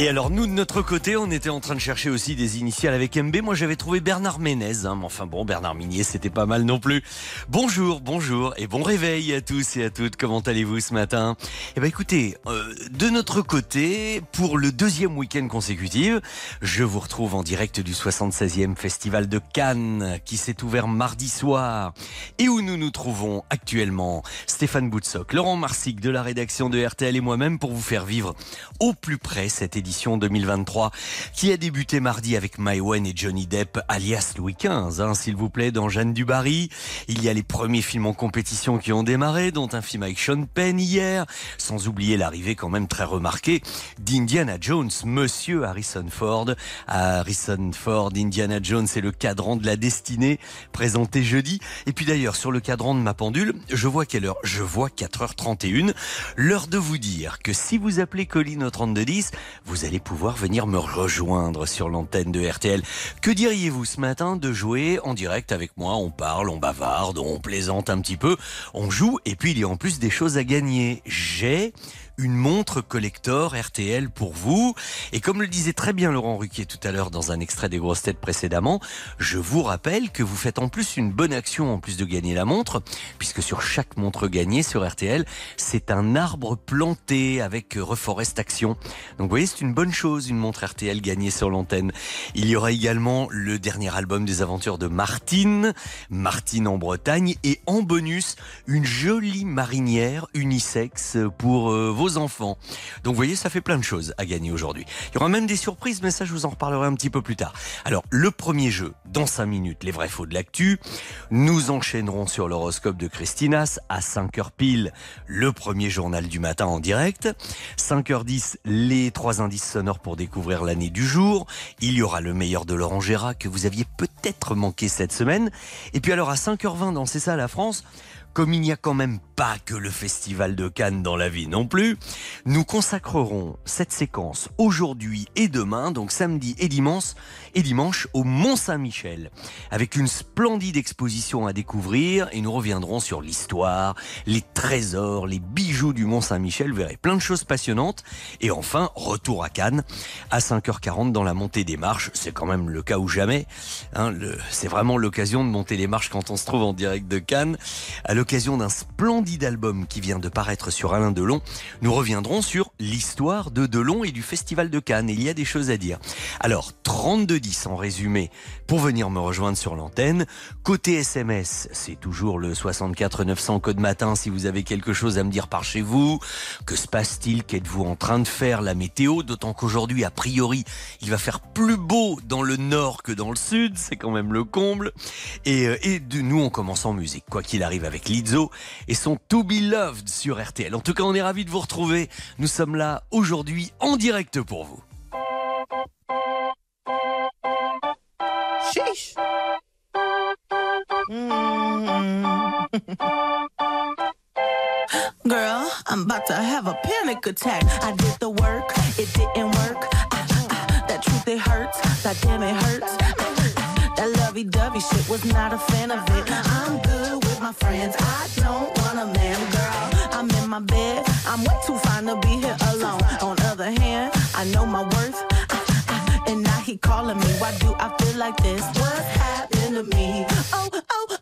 Et alors nous de notre côté, on était en train de chercher aussi des initiales avec MB. Moi j'avais trouvé Bernard Ménez, hein, mais enfin bon, Bernard Minier, c'était pas mal non plus. Bonjour, bonjour et bon réveil à tous et à toutes. Comment allez-vous ce matin? Eh ben écoutez, euh, de notre côté, pour le deuxième week-end consécutif, je vous retrouve en direct du 76e Festival de Cannes qui s'est ouvert mardi soir et où nous nous trouvons actuellement. Stéphane Boutsock, Laurent Marsic de la rédaction de RTL et moi-même pour vous faire vivre au plus près cette édition 2023 qui a débuté mardi avec Maïwen et Johnny Depp alias Louis XV, hein, s'il vous plaît, dans Jeanne du Barry. Il y a les premiers films en compétition qui ont démarré, dont un film avec Sean Penn hier, sans oublier l'arrivée quand même très remarquée d'Indiana Jones, Monsieur Harrison Ford. Harrison Ford, Indiana Jones c'est le cadran de la destinée présenté jeudi. Et puis d'ailleurs, sur le cadran de ma pendule, je vois quelle heure? Je vois 4h31. L'heure de vous dire que si vous appelez Colline au 3210, vous allez pouvoir venir me rejoindre sur l'antenne de RTL. Que diriez-vous ce matin de jouer en direct avec moi? On parle, on bavarde, on plaisante un petit peu, on joue et puis il y a en plus des choses à gagner. J'ai une montre collector RTL pour vous. Et comme le disait très bien Laurent Ruquier tout à l'heure dans un extrait des grosses têtes précédemment, je vous rappelle que vous faites en plus une bonne action en plus de gagner la montre, puisque sur chaque montre gagnée sur RTL, c'est un arbre planté avec Reforest Action. Donc vous voyez, c'est une bonne chose, une montre RTL gagnée sur l'antenne. Il y aura également le dernier album des aventures de Martine, Martine en Bretagne, et en bonus, une jolie marinière unisexe pour euh, enfants. Donc vous voyez, ça fait plein de choses à gagner aujourd'hui. Il y aura même des surprises, mais ça je vous en reparlerai un petit peu plus tard. Alors le premier jeu, dans 5 minutes, les vrais faux de l'actu. Nous enchaînerons sur l'horoscope de Christinas à 5h pile, le premier journal du matin en direct. 5h10, les trois indices sonores pour découvrir l'année du jour. Il y aura le meilleur de Laurent Gérard que vous aviez peut-être manqué cette semaine. Et puis alors à 5h20 dans C'est ça la France, comme il n'y a quand même pas que le festival de Cannes dans la vie non plus, nous consacrerons cette séquence aujourd'hui et demain, donc samedi et dimanche, et dimanche au Mont-Saint-Michel, avec une splendide exposition à découvrir et nous reviendrons sur l'histoire, les trésors, les bijoux du Mont-Saint-Michel, vous verrez plein de choses passionnantes. Et enfin, retour à Cannes à 5h40 dans la montée des marches, c'est quand même le cas ou jamais. Hein, c'est vraiment l'occasion de monter les marches quand on se trouve en direct de Cannes. À l'occasion d'un splendide album qui vient de paraître sur Alain Delon, nous reviendrons sur l'histoire de Delon et du Festival de Cannes. Il y a des choses à dire. Alors, 3210 en résumé pour venir me rejoindre sur l'antenne. Côté SMS, c'est toujours le 64 900 code matin si vous avez quelque chose à me dire par chez vous. Que se passe-t-il? Qu'êtes-vous en train de faire? La météo, d'autant qu'aujourd'hui, a priori, il va faire plus beau dans le nord que dans le sud. C'est quand même le comble. Et, euh, et de nous, on commence en musique, quoi qu'il arrive avec Lizzo et son To Be Loved sur RTL. En tout cas, on est ravis de vous retrouver. Nous sommes là aujourd'hui en direct pour vous. Mm. Girl, I'm about to have a panic attack. I did the work, it didn't work. That truth, it hurts. That damn, it hurts. That lovey dovey shit was not a fan of it. I'm good with my friends. I don't want a man, girl. I'm in my bed. I'm way too fine to be here alone. On other hand, I know my worth. And now he calling me. Why do I feel like this? What happened to me? Oh, oh,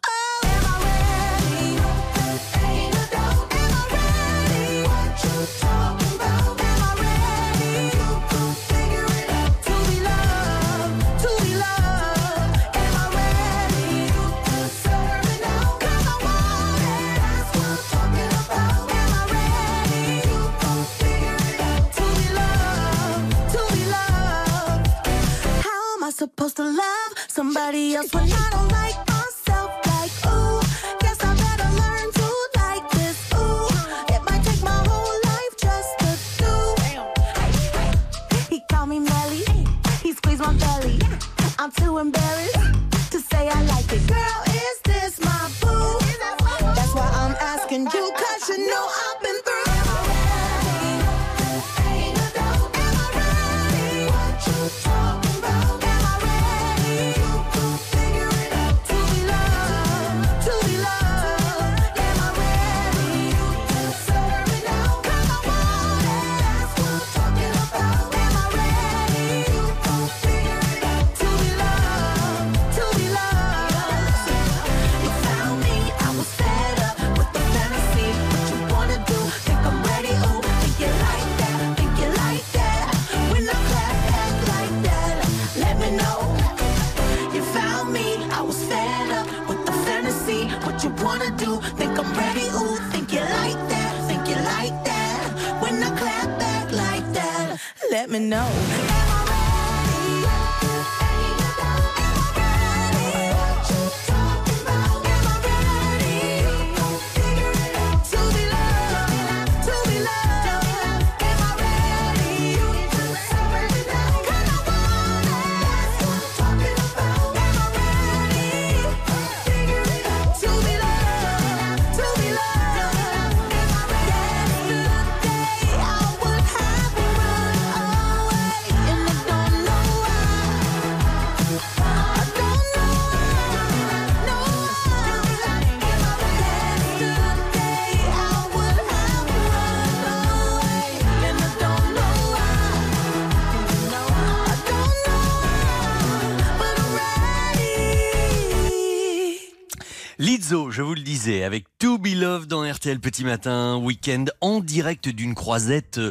supposed to love somebody else when I don't like myself? Like, ooh, guess I better learn to like this. Ooh, it might take my whole life just to do. He called me Melly, he squeezed my belly. I'm too embarrassed to say I like it. Girl, RTL Petit Matin, week-end en direct d'une croisette euh,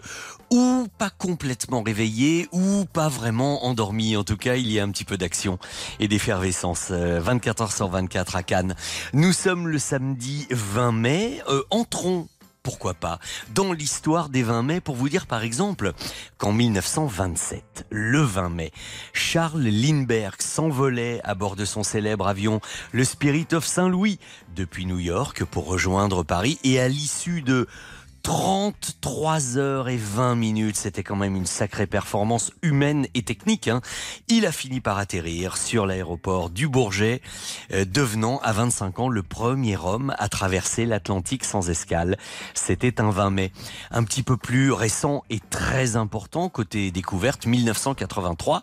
ou pas complètement réveillée ou pas vraiment endormie. En tout cas, il y a un petit peu d'action et d'effervescence. 24 h sur 24 à Cannes. Nous sommes le samedi 20 mai. Euh, entrons pourquoi pas, dans l'histoire des 20 mai pour vous dire par exemple qu'en 1927, le 20 mai, Charles Lindbergh s'envolait à bord de son célèbre avion le Spirit of Saint-Louis depuis New York pour rejoindre Paris et à l'issue de 33 heures et 20 minutes, c'était quand même une sacrée performance humaine et technique. Hein. Il a fini par atterrir sur l'aéroport du Bourget, euh, devenant à 25 ans le premier homme à traverser l'Atlantique sans escale. C'était un 20 mai. Un petit peu plus récent et très important côté découverte, 1983,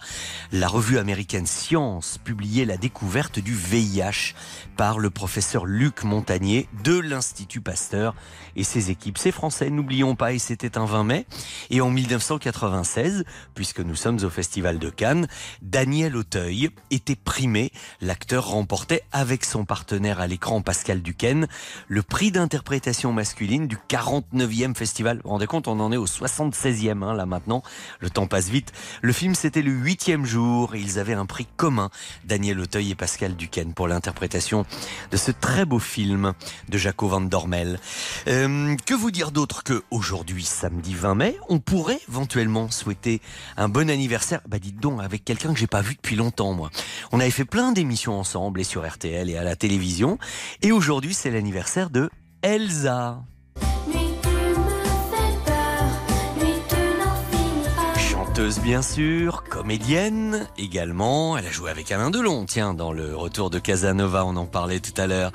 la revue américaine Science publiait la découverte du VIH par le professeur Luc Montagnier de l'Institut Pasteur et ses équipes. N'oublions pas, et c'était un 20 mai. Et en 1996, puisque nous sommes au Festival de Cannes, Daniel Auteuil était primé. L'acteur remportait avec son partenaire à l'écran, Pascal Duquesne, le prix d'interprétation masculine du 49e festival. Vous vous rendez compte, on en est au 76e hein, là maintenant. Le temps passe vite. Le film, c'était le huitième jour et ils avaient un prix commun, Daniel Auteuil et Pascal Duquesne, pour l'interprétation de ce très beau film de Jaco Van Dormel. Euh, que vous dire d'autre? Que aujourd'hui, samedi 20 mai, on pourrait éventuellement souhaiter un bon anniversaire. Bah dites donc, avec quelqu'un que j'ai pas vu depuis longtemps, moi. On avait fait plein d'émissions ensemble et sur RTL et à la télévision. Et aujourd'hui, c'est l'anniversaire de Elsa. Chanteuse bien sûr, comédienne également. Elle a joué avec Alain Delon, tiens, dans le retour de Casanova, on en parlait tout à l'heure.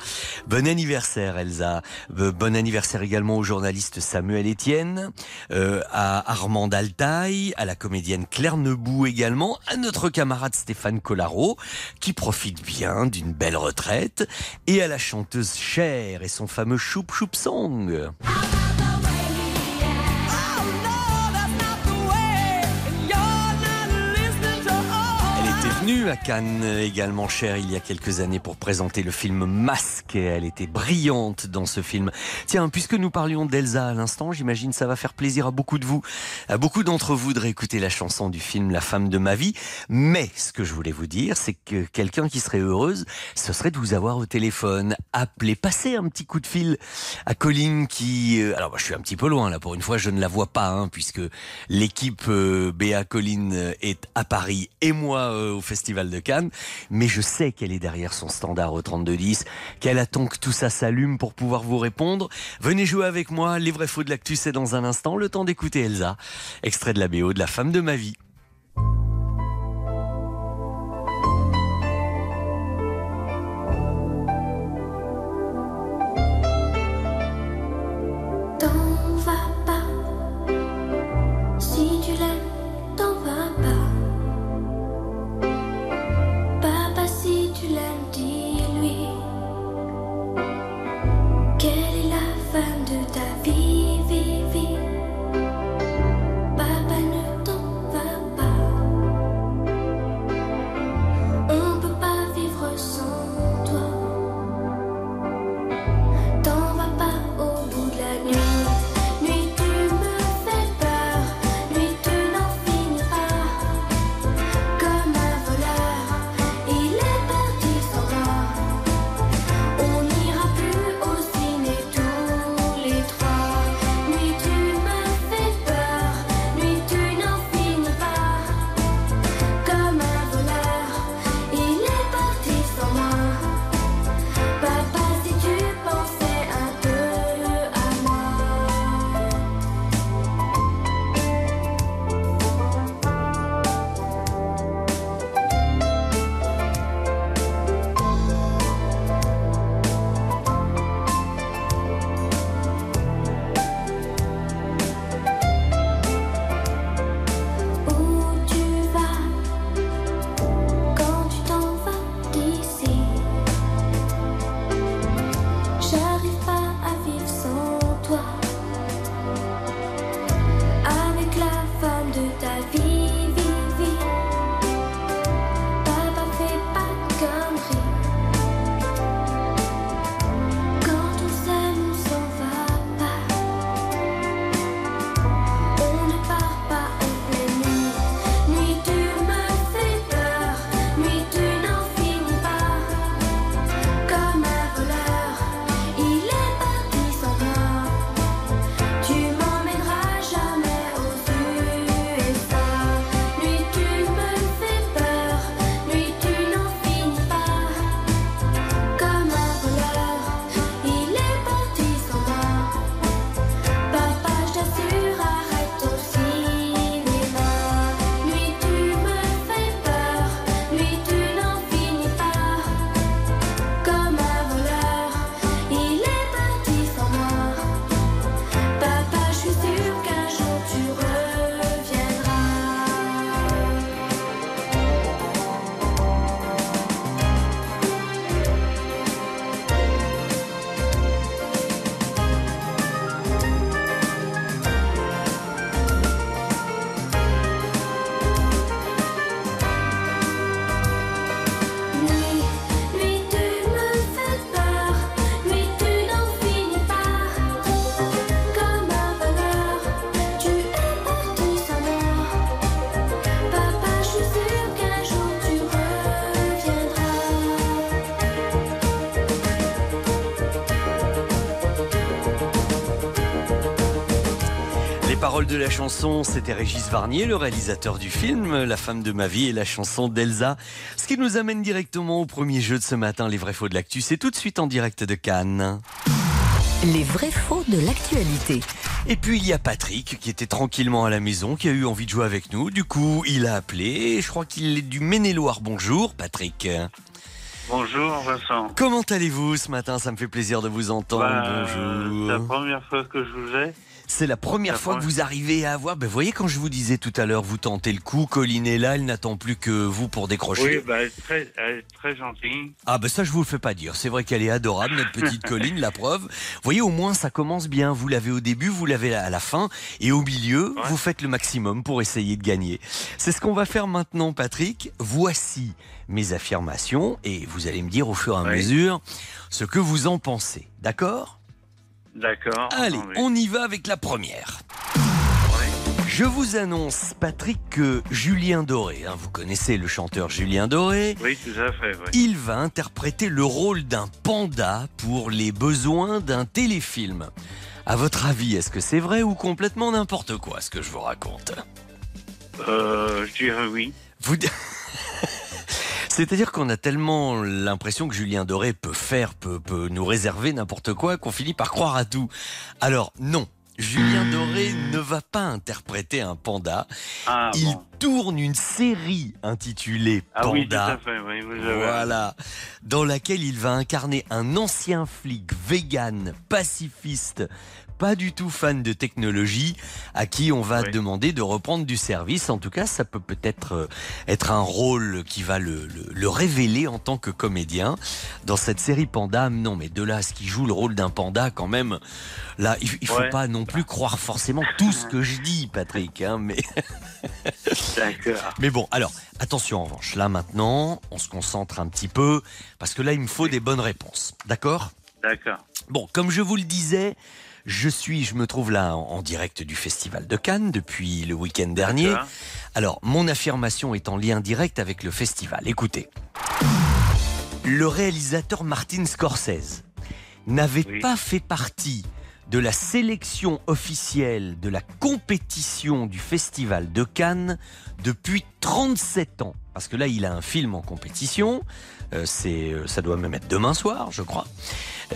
Bon anniversaire Elsa. Bon anniversaire également au journaliste Samuel Etienne, euh, à Armand Altaï, à la comédienne Claire Nebou également, à notre camarade Stéphane Collaro, qui profite bien d'une belle retraite, et à la chanteuse Cher et son fameux Choup Choup Song. À Cannes également, cher il y a quelques années pour présenter le film Masque. Elle était brillante dans ce film. Tiens, puisque nous parlions d'Elsa à l'instant, j'imagine ça va faire plaisir à beaucoup de vous, à beaucoup d'entre vous de réécouter la chanson du film La femme de ma vie. Mais ce que je voulais vous dire, c'est que quelqu'un qui serait heureuse, ce serait de vous avoir au téléphone. Appelez, passez un petit coup de fil à Colline qui... Euh, alors, moi, je suis un petit peu loin là, pour une fois, je ne la vois pas, hein, puisque l'équipe euh, Béa Colline est à Paris et moi euh, au festival De Cannes, mais je sais qu'elle est derrière son standard au 3210, qu'elle attend que tout ça s'allume pour pouvoir vous répondre. Venez jouer avec moi, les vrais faux de l'actu, c'est dans un instant, le temps d'écouter Elsa, extrait de la BO de la femme de ma vie. De la chanson, c'était Régis Varnier, le réalisateur du film La femme de ma vie et la chanson d'Elsa. Ce qui nous amène directement au premier jeu de ce matin, les vrais faux de l'actu. C'est tout de suite en direct de Cannes. Les vrais faux de l'actualité. Et puis il y a Patrick qui était tranquillement à la maison, qui a eu envie de jouer avec nous. Du coup, il a appelé. Je crois qu'il est du Maine-et-Loire. Bonjour, Patrick. Bonjour Vincent. Comment allez-vous ce matin? Ça me fait plaisir de vous entendre. Bah, C'est la Bonjour. première fois que je vous ai. C'est la première fois que vous arrivez à avoir. Ben, vous voyez, quand je vous disais tout à l'heure, vous tentez le coup, Colline est là, elle n'attend plus que vous pour décrocher. Oui, bah, elle, est très, elle est très gentille. Ah ben ça je vous le fais pas dire. C'est vrai qu'elle est adorable notre petite Colline, la preuve. Vous voyez au moins ça commence bien. Vous l'avez au début, vous l'avez à la fin et au milieu, Ouais. vous faites le maximum pour essayer de gagner. C'est ce qu'on va faire maintenant Patrick. Voici mes affirmations et vous allez me dire au fur et à Oui. mesure ce que vous en pensez. D'accord? D'accord. Allez, on y va avec la première. Je vous annonce Patrick que Julien Doré, hein, vous connaissez le chanteur Julien Doré, Oui, tout à fait. Oui. il va interpréter le rôle d'un panda pour les besoins d'un téléfilm. À votre avis, est-ce que c'est vrai ou complètement n'importe quoi ce que je vous raconte? Euh, je dirais oui. Vous... C'est-à-dire qu'on a tellement l'impression que Julien Doré peut faire, peut, peut nous réserver n'importe quoi, qu'on finit par croire à tout. Alors non, Julien Doré ne va pas interpréter un panda. Ah Il bon. tourne une série intitulée Ah oui, tout Panda. à fait. Oui, vous avez Voilà, dans laquelle il va incarner un ancien flic vegan, pacifiste, pas du tout fan de technologie, à qui on va Oui. demander de reprendre du service. En tout cas, ça peut peut-être euh, être un rôle qui va le, le- le révéler en tant que comédien dans cette série Panda. Non, mais de là à ce qu'il joue le rôle d'un panda, quand même, là, il, il faut Ouais. pas non plus croire forcément tout ce que je dis, Patrick. Hein, mais D'accord. mais bon, alors, attention en revanche, là maintenant, on se concentre un petit peu, parce que là, il me faut des bonnes réponses. D'accord? D'accord. Bon, comme je vous le disais, je suis, je me trouve là en, en direct du Festival de Cannes depuis le week-end dernier. Alors, mon affirmation est en lien direct avec le festival. Écoutez. Le réalisateur Martin Scorsese n'avait Oui. pas fait partie de la sélection officielle de la compétition du Festival de Cannes depuis 37 ans. Parce que là, il a un film en compétition. Euh, c'est, euh, ça doit même être demain soir, je crois.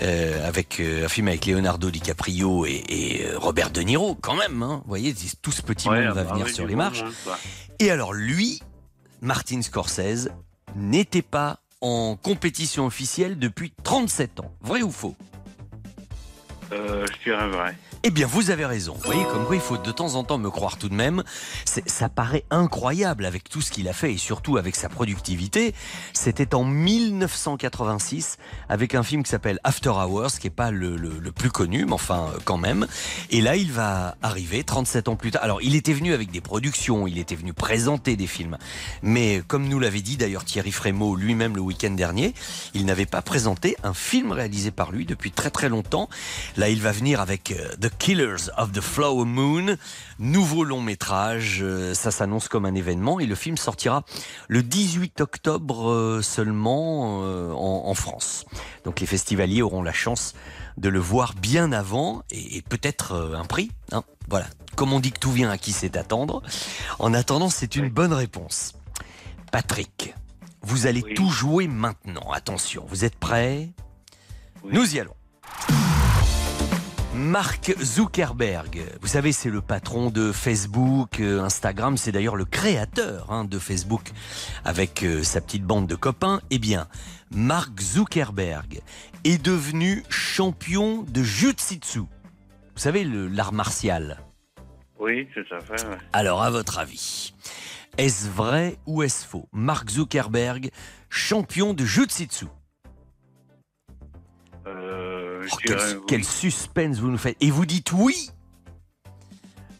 Euh, avec euh, un film avec Leonardo DiCaprio et, et, Robert De Niro, quand même. Hein. Vous voyez, tout ce petit Ouais, monde va bah venir sur les marches. monde, quoi. Et alors lui, Martin Scorsese, n'était pas en compétition officielle depuis 37 ans. Vrai ou faux? Euh, je dirais vrai. Eh bien, vous avez raison. Vous voyez, comme quoi il faut de temps en temps me croire tout de même. Ça paraît incroyable avec tout ce qu'il a fait et surtout avec sa productivité. C'était en 1986 avec un film qui s'appelle After Hours, qui est pas le, le- le plus connu, mais enfin euh, quand même. Et là, il va arriver 37 ans plus tard. Alors, il était venu avec des productions, il était venu présenter des films. Mais comme nous l'avait dit d'ailleurs Thierry Frémaux lui-même le week-end dernier, il n'avait pas présenté un film réalisé par lui depuis très très longtemps. Là, il va venir avec euh, Killers of the Flower Moon, nouveau long métrage. euh, ça s'annonce comme un événement et le film sortira le 18 octobre euh, seulement euh, en, en France. Donc les festivaliers auront la chance de le voir bien avant et, et peut-être un prix. hein. Voilà. Comme on dit que tout vient à qui sait attendre. En attendant, c'est une bonne réponse. Patrick, vous allez Oui. tout jouer maintenant. Attention, vous êtes prêts? Oui. Nous y allons. Mark Zuckerberg, vous savez, c'est le patron de Facebook, euh, Instagram, c'est d'ailleurs le créateur hein, de Facebook avec euh, sa petite bande de copains. Eh bien, Mark Zuckerberg est devenu champion de Jiu-Jitsu. Vous savez, l'art martial. Oui, tout à fait. ouais. Alors, à votre avis, est-ce vrai ou est-ce faux? Mark Zuckerberg, champion de Jiu-Jitsu. Euh, Oh, quel suspense vous nous faites. Et vous dites oui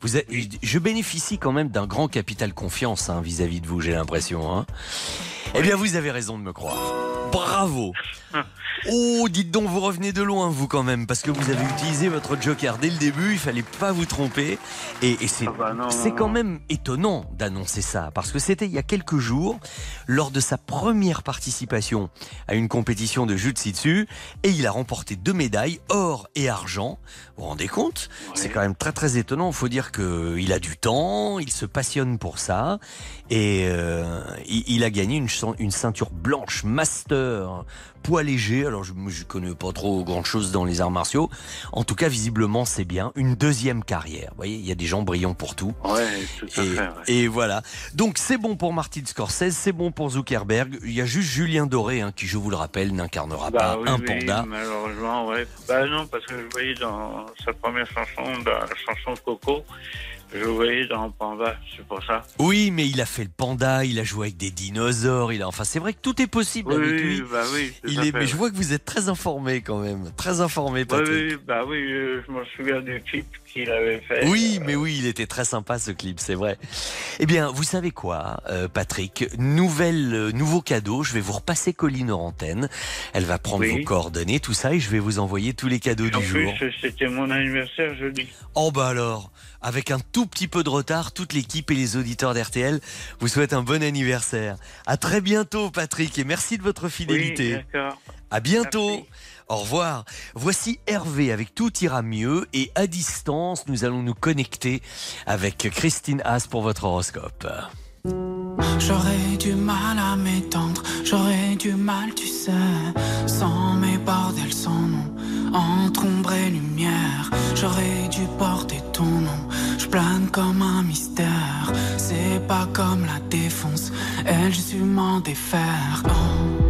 vous Je bénéficie quand même d'un grand capital confiance hein, vis-à-vis de vous, j'ai l'impression. hein. Eh bien, vous avez raison de me croire. Bravo Oh, dites donc, vous revenez de loin, vous, quand même, parce que vous avez utilisé votre joker dès le début, il fallait pas vous tromper. Et, et c'est Ah bah c'est quand même étonnant d'annoncer ça, parce que c'était il y a quelques jours, lors de sa première participation à une compétition de Jiu-Jitsu, et il a remporté deux médailles, or et argent. Vous vous rendez compte? C'est quand même très très étonnant. Il faut dire qu'il a du temps, il se passionne pour ça et euh, il, a gagné une ceinture blanche master poids léger. Alors je ne connais pas trop grand chose dans les arts martiaux. En tout cas, visiblement, c'est bien. Une deuxième carrière. Vous voyez, il y a des gens brillants pour tout. Ouais, tout à Et, fait. ouais. et voilà. Donc c'est bon pour Martin Scorsese, c'est bon pour Zuckerberg. Il y a juste Julien Doré hein, qui, je vous le rappelle, n'incarnera Bah pas oui, un oui, panda. malheureusement, ouais. Bah non, parce que je voyais dans sa première chanson, dans la chanson Coco, voyais dans Panda, c'est pour ça. Oui, mais il a fait le panda, il a joué avec des dinosaures. Il a, enfin, c'est vrai que tout est possible Oui, avec lui. bah oui. Il est, mais je vois que vous êtes très informé quand même, très informé, Oui, Patrick. oui, bah oui, je me souviens du clip qu'il avait fait. Oui, mais oui, il était très sympa ce clip, c'est vrai. Eh bien, vous savez quoi, euh, Patrick? Nouvelle, euh, nouveau cadeau. Je vais vous repasser Colline en antenne. Elle va prendre Oui. vos coordonnées, tout ça, et je vais vous envoyer tous les cadeaux En du plus, jour. c'était mon anniversaire jeudi. Oh bah alors, avec un tout petit peu de retard, toute l'équipe et les auditeurs d'RTL vous souhaitent un bon anniversaire. À très bientôt, Patrick, et merci de votre fidélité. Oui, d'accord. À bientôt. Merci. Au revoir. Voici Hervé avec Tout ira mieux et à distance, nous allons nous connecter avec Christine Haas pour votre horoscope. J'aurais du mal à m'étendre, j'aurais du mal, tu sais, sans mes bordels sans nom, entre ombre et lumière, j'aurais dû porter ton nom, je plane comme un mystère, c'est pas comme la défonce, elle, je suis m'en défaire. Oh.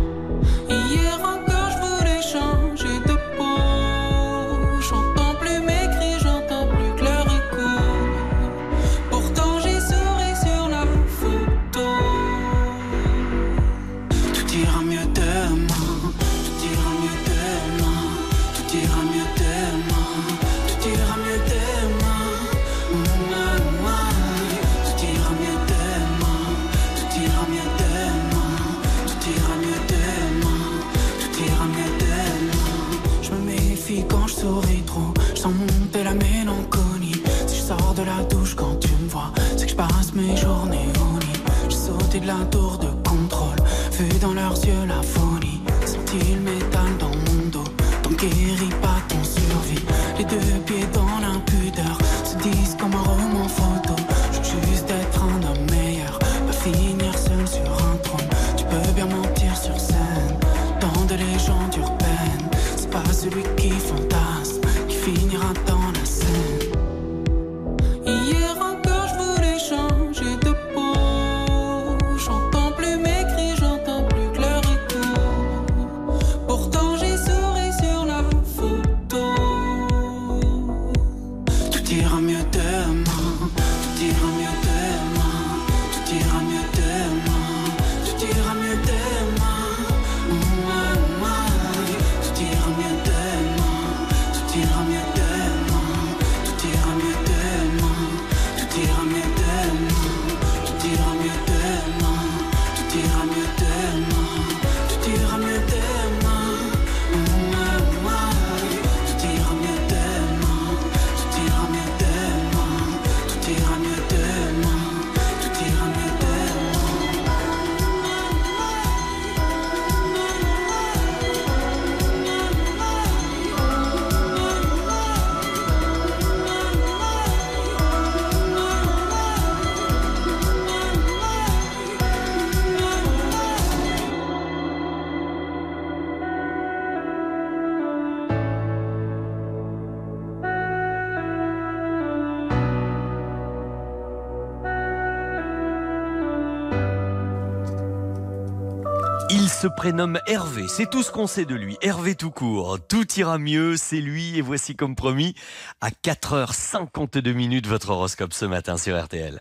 Se prénomme Hervé, c'est tout ce qu'on sait de lui. Hervé tout court, tout ira mieux, c'est lui et voici comme promis à 4h52 minutes votre horoscope ce matin sur RTL.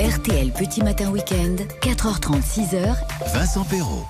RTL Petit Matin Week-end, 4h30, 6h, Vincent Perrault.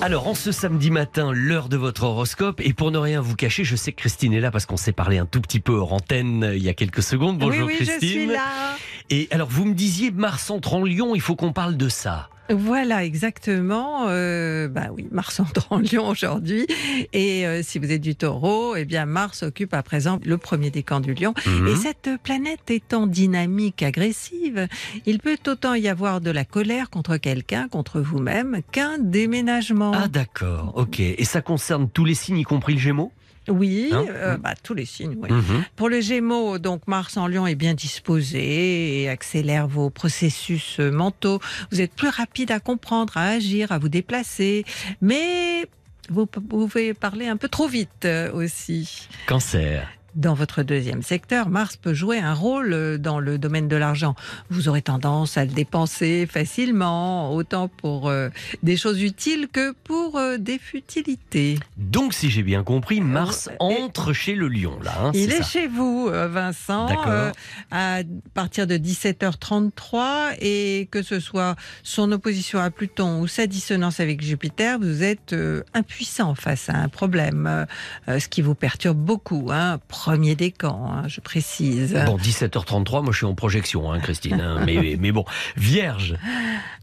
Alors, en ce samedi matin, l'heure de votre horoscope. Et pour ne rien vous cacher, je sais que Christine est là parce qu'on s'est parlé un tout petit peu hors antenne euh, il y a quelques secondes. Bonjour oui, oui, Christine. je suis là. Et alors, vous me disiez Mars entre en Lyon, il faut qu'on parle de ça. Voilà, exactement. Euh, bah oui, Mars entre en Lion aujourd'hui. Et euh, si vous êtes du taureau, eh bien Mars occupe à présent le premier décan du Lion. Mhm. Et cette planète étant dynamique, agressive, il peut autant y avoir de la colère contre quelqu'un, contre vous-même, qu'un déménagement. Ah d'accord, ok. Et ça concerne tous les signes, y compris le Gémeaux? Oui, Hein euh, bah, tous les signes, oui. Mhm. Pour le Gémeaux, donc Mars en Lion est bien disposé et accélère vos processus euh, mentaux. Vous êtes plus rapide à comprendre, à agir, à vous déplacer, mais vous pouvez parler un peu trop vite euh, aussi. Cancer. Dans votre deuxième secteur, Mars peut jouer un rôle euh, dans le domaine de l'argent. Vous aurez tendance à le dépenser facilement, autant pour euh, des choses utiles que pour euh, des futilités. Donc, si j'ai bien compris, Mars et- entre chez le lion, là. hein, Il est chez vous, Vincent, euh, à partir de 17h33 et que ce soit son opposition à Pluton ou sa dissonance avec Jupiter, vous êtes impuissant face à un problème, ce qui vous perturbe beaucoup. Hein. Premier décan, hein, je précise. Bon, 17h33, moi je suis en projection, hein, Christine. hein, mais, mais bon, Vierge.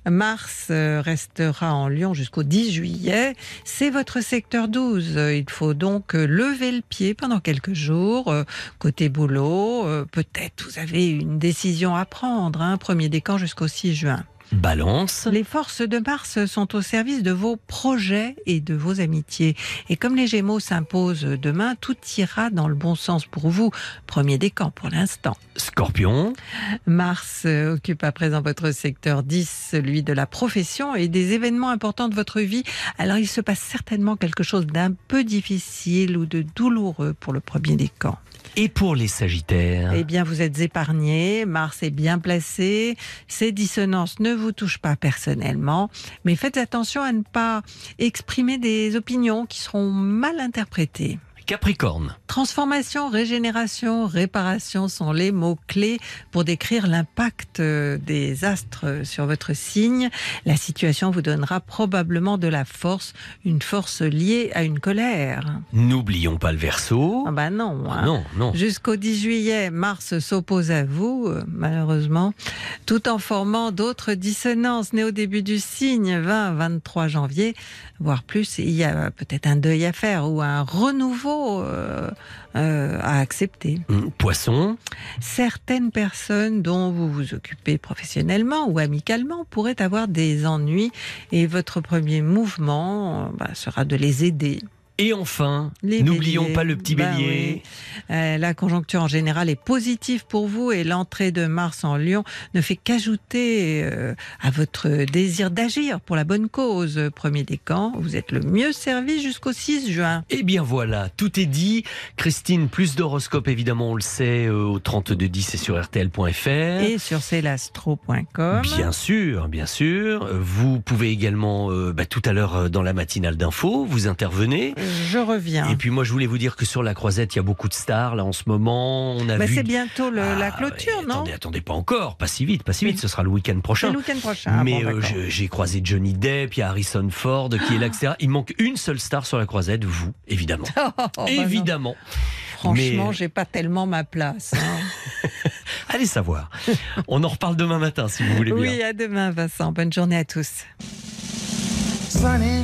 Mars euh, restera en Lyon jusqu'au 10 juillet. C'est votre secteur 12. Euh, Il faut donc euh, lever le pied pendant quelques jours. Euh, Côté boulot, peut-être vous avez une décision à prendre. Premier décan jusqu'au 6 juin. Balance. Les forces de Mars sont au service de vos projets et de vos amitiés. Et comme les Gémeaux s'imposent demain, tout ira dans le bon sens pour vous. Premier décan pour l'instant. Scorpion. Mars occupe à présent votre secteur 10, celui de la profession et des événements importants de votre vie. Alors il se passe certainement quelque chose d'un peu difficile ou de douloureux pour le premier décan. Et pour les Sagittaires. Eh bien, vous êtes épargné, Mars est bien placé, ces dissonances ne vous touchent pas personnellement, mais faites attention à ne pas exprimer des opinions qui seront mal interprétées. Capricorne. Transformation, régénération, réparation sont les mots-clés pour décrire l'impact euh, des astres sur votre signe. La situation vous donnera probablement de la force, une force liée à une colère. N'oublions pas le Verseau. Ah bah non. Hein. non, non. Jusqu'au 10 juillet, Mars s'oppose à vous, euh, malheureusement, tout en formant d'autres dissonances nées au début du signe, 20-23 janvier, voire plus. Il y a peut-être un deuil à faire ou un renouveau euh, euh, à accepter. Hum, Poisson. Certaines personnes dont vous vous occupez professionnellement ou amicalement pourraient avoir des ennuis et votre premier mouvement euh, bah, sera de les aider. Et enfin, n'oublions pas le petit Bah bélier. oui. Euh, la conjoncture en général est positive pour vous et l'entrée de Mars en Lion ne fait qu'ajouter euh, à votre désir d'agir pour la bonne cause. Premier décan, vous êtes le mieux servi jusqu'au 6 juin. Eh bien voilà, tout est dit. Christine, plus d'horoscope évidemment, on le sait, euh, au 3210 et sur rtl.fr. Et sur celastro.com. Bien sûr, bien sûr. Vous pouvez également, euh, bah, tout à l'heure dans la matinale d'info, vous intervenez. Je reviens. Et puis moi, je voulais vous dire que sur la croisette, il y a beaucoup de stars là en ce moment. On a Bah, vu. c'est bientôt le- la Ah, clôture, non Attendez, attendez, pas encore, pas si vite, pas si vite. Ce sera le week-end prochain. le week-end prochain. Ah, Mais bon, euh, j'ai croisé Johnny Depp, il y a Harrison Ford qui est là, etc. Il manque une seule star sur la croisette, vous, évidemment. Oh, bah évidemment. Franchement, Mais- j'ai pas tellement ma place. hein. Allez savoir. On en reparle demain matin si vous voulez bien. oui, à demain, Vincent. Bonne journée à tous. sunny.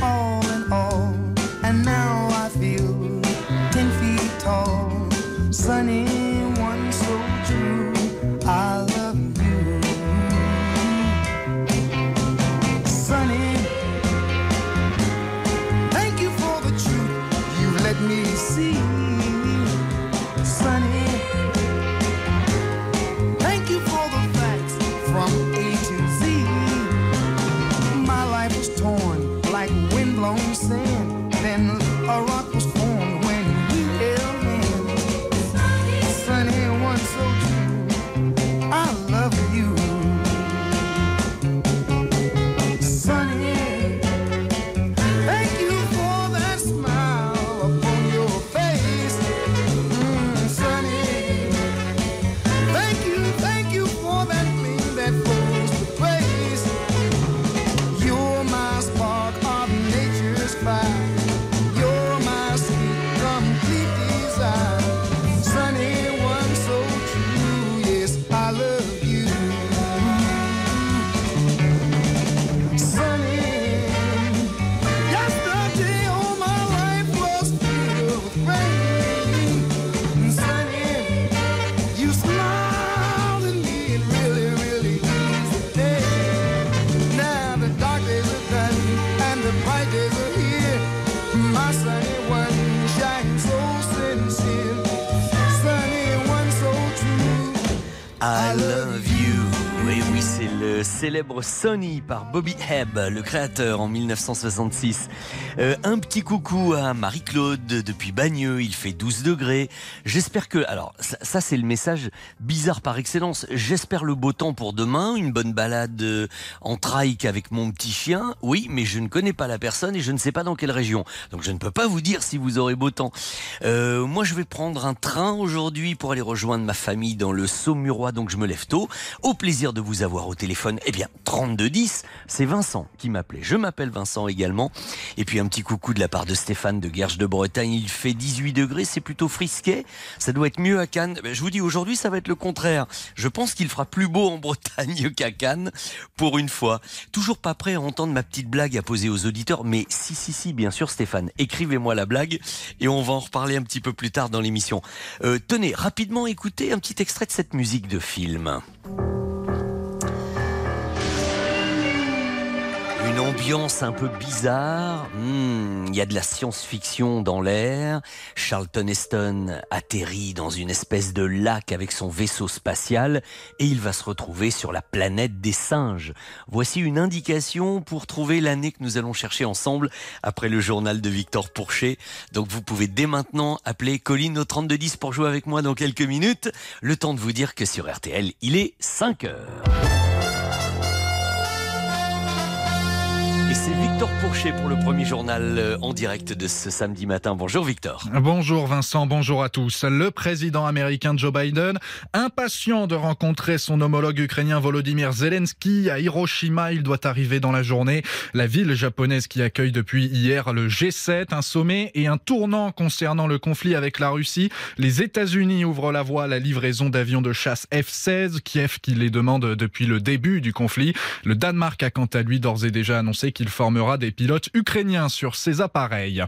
all in all, and now I feel ten feet tall. Sunny, célèbre Sony par Bobby Hebb, le créateur en 1966. Euh, un petit coucou à Marie-Claude depuis Bagneux, il fait 12 degrés. J'espère que... Alors ça, c'est le message bizarre par excellence. J'espère le beau temps pour demain, une bonne balade euh, en trike avec mon petit chien. Oui, mais je ne connais pas la personne et je ne sais pas dans quelle région. Donc je ne peux pas vous dire si vous aurez beau temps. Euh, moi je vais prendre un train aujourd'hui pour aller rejoindre ma famille dans le Saumurois, donc je me lève tôt. Au plaisir de vous avoir au téléphone. Eh bien, 3210, c'est Vincent qui m'appelait. Je m'appelle Vincent également. Et puis petit coucou de la part de Stéphane de Guerge de Bretagne. Il fait 18 degrés, c'est plutôt frisquet. Ça doit être mieux à Cannes. Ben, Je vous dis, aujourd'hui, ça va être le contraire. Je pense qu'il fera plus beau en Bretagne qu'à Cannes, pour une fois. Toujours pas prêt à entendre ma petite blague à poser aux auditeurs, mais si, si, si, bien sûr, Stéphane, écrivez-moi la blague et on va en reparler un petit peu plus tard dans l'émission. Euh, tenez, rapidement écoutez un petit extrait de cette musique de film. Ambiance un peu bizarre. Hmm, Il y a de la science-fiction dans l'air. Charlton Heston atterrit dans une espèce de lac avec son vaisseau spatial et il va se retrouver sur la planète des singes. Voici une indication pour trouver l'année que nous allons chercher ensemble après le journal de Victor Pourchet. Donc vous pouvez dès maintenant appeler Colline au 3210 pour jouer avec moi dans quelques minutes. Le temps de vous dire que sur RTL, il est 5 heures. C'est Victor Pourchet pour le premier journal euh, en direct de ce samedi matin. Bonjour Victor. Bonjour Vincent, bonjour à tous. Le président américain Joe Biden, impatient de rencontrer son homologue ukrainien Volodymyr Zelensky à Hiroshima, il doit arriver dans la journée. La ville japonaise qui accueille depuis hier le G7, un sommet et un tournant concernant le conflit avec la Russie. Les États-Unis ouvrent la voie à la livraison d'avions de chasse F-16, Kiev qui les demande depuis le début du conflit. Le Danemark a quant à lui d'ores et déjà annoncé qu'il formera des pilotes ukrainiens sur ces appareils.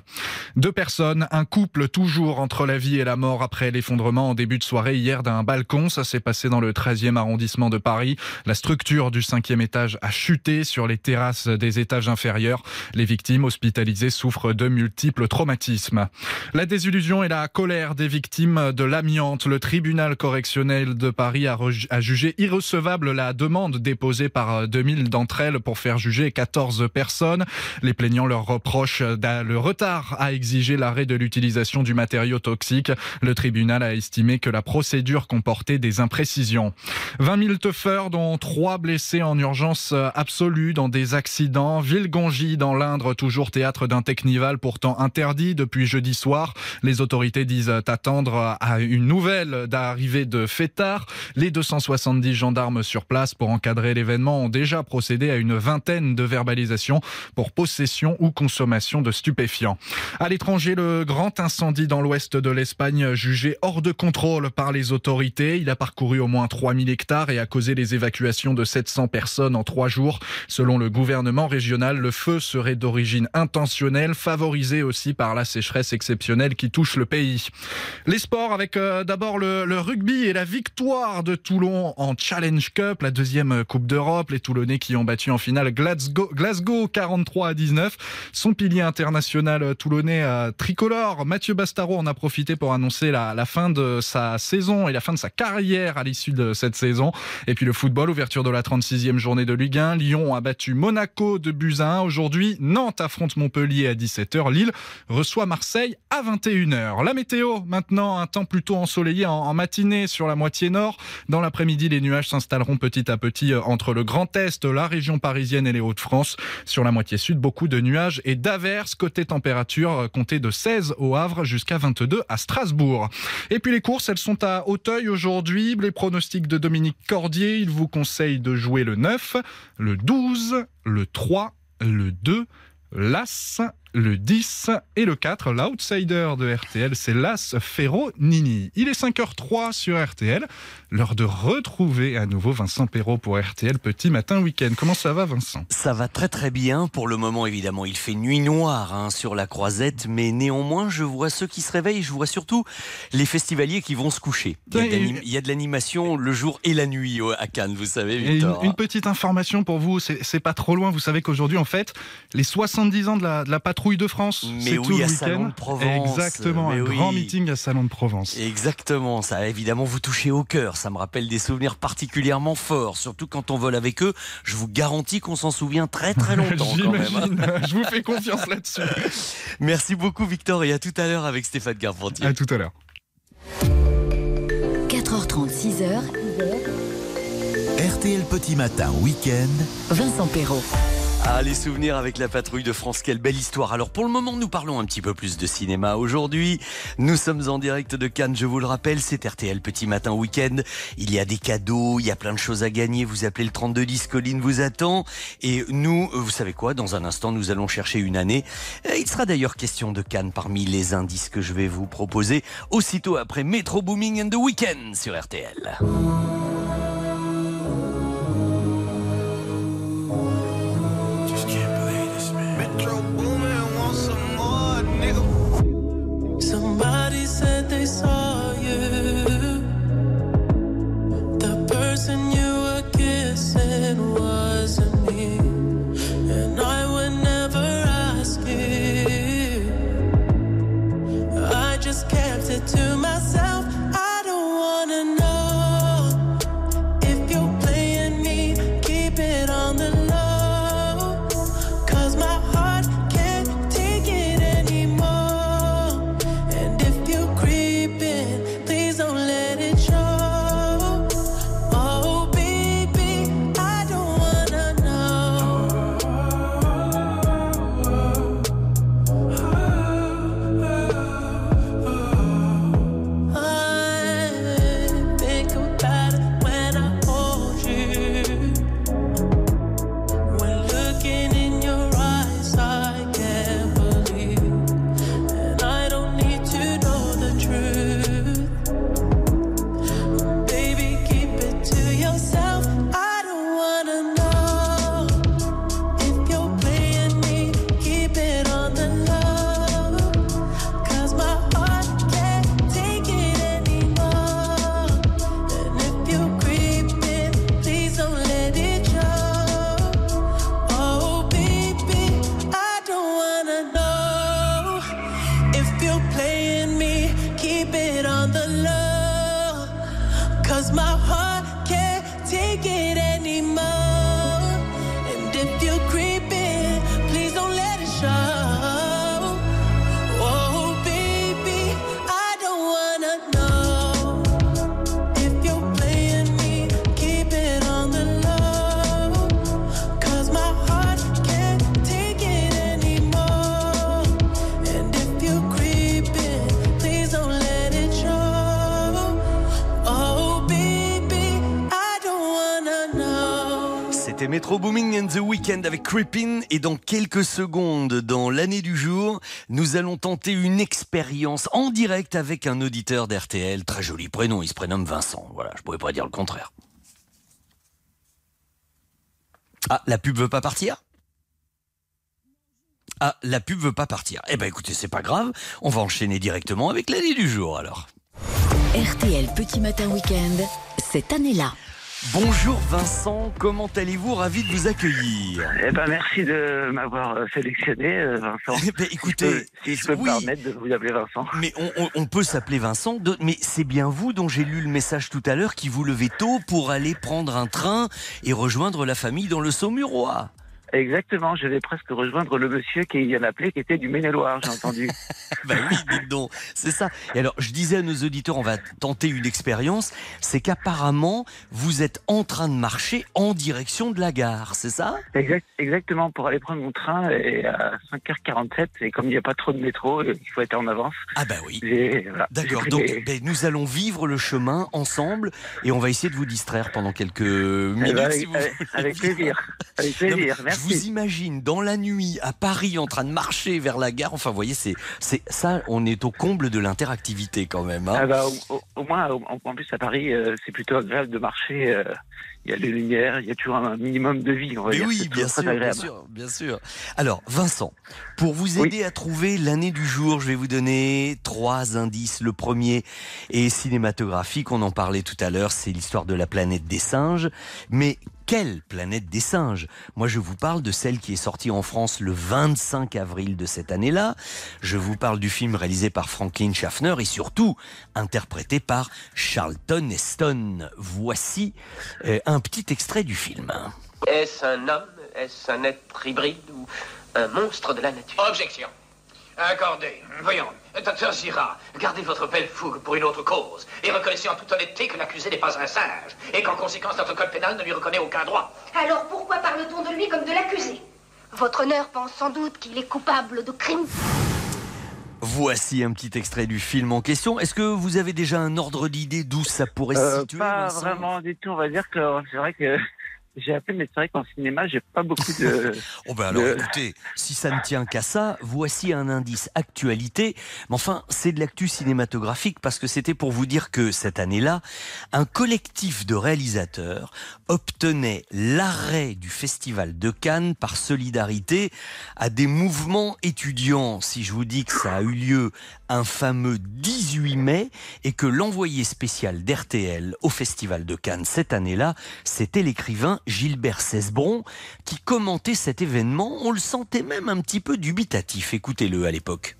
Deux personnes, un couple toujours entre la vie et la mort après l'effondrement en début de soirée hier d'un balcon. Ça s'est passé dans le 13e arrondissement de Paris. La structure du cinquième étage a chuté sur les terrasses des étages inférieurs. Les victimes hospitalisées souffrent de multiples traumatismes. La désillusion et la colère des victimes de l'amiante. Le tribunal correctionnel de Paris a, jugé irrecevable la demande déposée par 2000 d'entre elles pour faire juger 14 personnes. Les plaignants leur reprochent le retard à exiger l'arrêt de l'utilisation du matériau toxique. Le tribunal a estimé que la procédure comportait des imprécisions. 20 000 teufeurs, dont trois blessés en urgence absolue dans des accidents. Villegongy, dans l'Indre, toujours théâtre d'un technival pourtant interdit depuis jeudi soir. Les autorités disent attendre à une nouvelle d'arrivée de fêtards. Les 270 gendarmes sur place pour encadrer l'événement ont déjà procédé à une vingtaine de verbalisations pour possession ou consommation de stupéfiants. À l'étranger, le grand incendie dans l'ouest de l'Espagne jugé hors de contrôle par les autorités. Il a parcouru au moins 3000 hectares et a causé les évacuations de 700 personnes en trois jours. Selon le gouvernement régional, le feu serait d'origine intentionnelle, favorisé aussi par la sécheresse exceptionnelle qui touche le pays. Les sports avec euh, d'abord le, rugby et la victoire de Toulon en Challenge Cup, la deuxième Coupe d'Europe. Les Toulonnais qui ont battu en finale Glasgow 43 à 19. Son pilier international euh, toulonnais euh, tricolore, Mathieu Bastaro, en a profité pour annoncer la, fin de sa saison et la fin de sa carrière à l'issue de cette saison. Et puis le football, ouverture de la 36e journée de Ligue 1. Lyon a battu Monaco de buts à 1. Aujourd'hui, Nantes affronte Montpellier à 17h. Lille reçoit Marseille à 21h. La météo, maintenant, un temps plutôt ensoleillé en, matinée sur la moitié nord. Dans l'après-midi, les nuages s'installeront petit à petit euh, entre le Grand Est, la région parisienne et les Hauts-de-France. La moitié sud, beaucoup de nuages et d'averses. Côté température, euh, comptez de 16 au Havre jusqu'à 22 à Strasbourg. Et puis les courses, elles sont à Auteuil aujourd'hui. Les pronostics de Dominique Cordier, il vous conseille de jouer le 9, le 12, le 3, le 2, l'As, le 10 et le 4. L'outsider de RTL, c'est l'As Ferro Nini. Il est 5h03 sur RTL. L'heure de retrouver à nouveau Vincent Perrault pour RTL Petit Matin Week-end. Comment ça va Vincent? Ça va très très bien. Pour le moment, évidemment, il fait nuit noire hein, sur la croisette, mais néanmoins, je vois ceux qui se réveillent. Je vois surtout les festivaliers qui vont se coucher. Il y a de l'animation le jour et la nuit à Cannes, vous savez, une, hein. une petite information pour vous, c'est c'est pas trop loin. Vous savez qu'aujourd'hui, en fait, les 70 ans de la, de la patrouille patrouille de France. Mais C'est oui, tout le à Salon de Provence. Exactement, Mais un oui. grand meeting à Salon de Provence. Exactement, ça a évidemment vous toucher au cœur. Ça me rappelle des souvenirs particulièrement forts, surtout quand on vole avec eux. Je vous garantis qu'on s'en souvient très très longtemps quand même. hein. J'imagine. Je vous fais confiance là-dessus. Merci beaucoup Victor et à tout à l'heure avec Stéphane Carpentier. À tout à l'heure. 4h30, 6h, RTL Petit Matin Week-end. Vincent Perrault. Ah, les souvenirs avec la patrouille de France, quelle belle histoire. Alors pour le moment, nous parlons un petit peu plus de cinéma aujourd'hui. Nous sommes en direct de Cannes, je vous le rappelle, c'est RTL Petit Matin Week-end. Il y a des cadeaux, il y a plein de choses à gagner. Vous appelez le 3210, Colline vous attend. Et nous, vous savez quoi, dans un instant, nous allons chercher une année. Il sera d'ailleurs question de Cannes parmi les indices que je vais vous proposer aussitôt après Metro Booming and the Weekend sur RTL. Metro Booming and the Weekend avec Creepin et dans quelques secondes, dans l'année du jour, nous allons tenter une expérience en direct avec un auditeur d'RTL. Très joli prénom, il se prénomme Vincent. Voilà, je pourrais pas dire le contraire. Ah, la pub veut pas partir? Ah, la pub veut pas partir. Eh ben écoutez, c'est pas grave, on va enchaîner directement avec l'année du jour alors. RTL Petit Matin Week-end, cette année-là. Bonjour Vincent, comment allez-vous? Ravi de vous accueillir. Eh ben, merci de m'avoir euh, sélectionné, euh, Vincent. Eh ben, Si je écoutez, peux- si je peux oui. me permettre de vous appeler Vincent. Mais on, on- on peut s'appeler Vincent, de- mais c'est bien vous dont j'ai lu le message tout à l'heure qui vous levez tôt pour aller prendre un train et rejoindre la famille dans le Saumurois. Exactement, je vais presque rejoindre le monsieur qui vient d'appeler, qui était du Maine-et-Loire, j'ai entendu. Bah oui, dites donc, c'est ça. Et alors, je disais à nos auditeurs, on va tenter une expérience, c'est qu'apparemment, vous êtes en train de marcher en direction de la gare, c'est ça? Exact, exactement, pour aller prendre mon train et à 5h47, et comme il n'y a pas trop de métro, euh, il faut être en avance. Ah bah oui. Voilà, D'accord, donc ben, nous allons vivre le chemin ensemble et on va essayer de vous distraire pendant quelques Eh minutes. ben, si avec, vous avec- voulez avec bien. plaisir, avec plaisir, merci. Vous imagine dans la nuit à Paris en train de marcher vers la gare. Enfin, vous voyez, c'est, c'est ça, on est au comble de l'interactivité quand même. hein. Ah bah, au, moins, en plus à Paris, euh, c'est plutôt agréable de marcher. euh, il y a les lumières, il y a toujours un minimum de vie. On va Mais dire. oui, bien sûr, bien sûr, bien sûr. Alors, Vincent, pour vous Oui. aider à trouver l'année du jour, je vais vous donner trois indices. Le premier est cinématographique, on en parlait tout à l'heure, c'est l'histoire de la planète des singes. Mais quelle planète des singes? Moi, je vous parle de celle qui est sortie en France le 25 avril de cette année-là. Je vous parle du film réalisé par Franklin Schaffner et surtout interprété par Charlton Heston. Voici euh, un petit extrait du film. Est-ce un homme Est-ce un être hybride ou un monstre de la nature? Objection. Accordé. Voyons, docteur Zira, gardez votre belle fougue pour une autre cause et reconnaissez en toute honnêteté que l'accusé n'est pas un singe et qu'en conséquence notre code pénal ne lui reconnaît aucun droit. Alors pourquoi parle-t-on de lui comme de l'accusé? Votre honneur pense sans doute qu'il est coupable de crime. Voici un petit extrait du film en question. Est-ce que vous avez déjà un ordre d'idée d'où ça pourrait se Euh, situer pas Vincent? vraiment du tout. On va dire que c'est vrai que j'ai appelé, mais c'est vrai qu'en cinéma, j'ai pas beaucoup de. Oh ben alors de- écoutez, si ça ne tient qu'à ça, voici un indice actualité. Mais enfin, c'est de l'actu cinématographique parce que c'était pour vous dire que cette année-là, un collectif de réalisateurs obtenait l'arrêt du Festival de Cannes par solidarité à des mouvements étudiants. Si je vous dis que ça a eu lieu un fameux 18 mai et que l'envoyé spécial d'RTL au Festival de Cannes cette année-là, c'était l'écrivain Gilbert Cesbron qui commentait cet événement. On le sentait même un petit peu dubitatif. Écoutez-le à l'époque.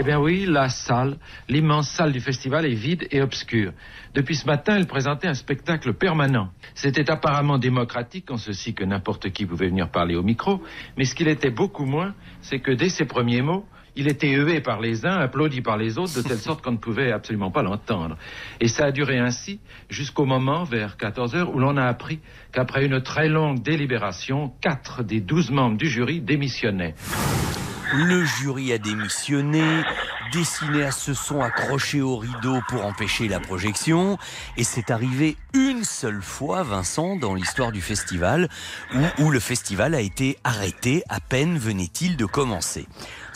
Eh bien oui, la salle, l'immense salle du festival est vide et obscure. Depuis ce matin, elle présentait un spectacle permanent. C'était apparemment démocratique en ceci que n'importe qui pouvait venir parler au micro, mais ce qu'il était beaucoup moins, c'est que dès ses premiers mots, il était hué par les uns, applaudi par les autres, de telle sorte qu'on ne pouvait absolument pas l'entendre. Et ça a duré ainsi jusqu'au moment, vers 14 heures, où l'on a appris qu'après une très longue délibération, quatre des douze membres du jury démissionnaient. Le jury a démissionné, dessiné à ce son accroché au rideau pour empêcher la projection. Et c'est arrivé une seule fois, Vincent, dans l'histoire du festival, où le festival a été arrêté à peine venait-il de commencer.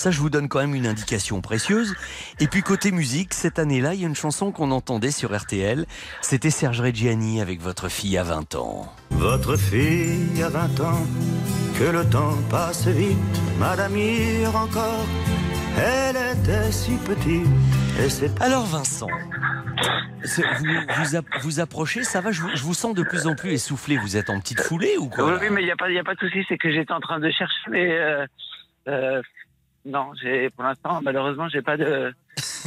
Ça, je vous donne quand même une indication précieuse. Et puis côté musique, cette année-là, il y a une chanson qu'on entendait sur RTL. C'était Serge Reggiani avec votre fille à 20 ans. Votre fille a 20 ans, que le temps passe vite, Madame hier encore, elle était si petite. Et c'est Alors Vincent, c'est- vous, vous, app- vous approchez, ça va je vous, je vous sens de plus en plus essoufflé. Vous êtes en petite foulée ou quoi Oui, mais il n'y a, pas- y a pas de souci, c'est que j'étais en train de chercher, mais euh, euh, non, j'ai pour l'instant, malheureusement, j'ai pas de,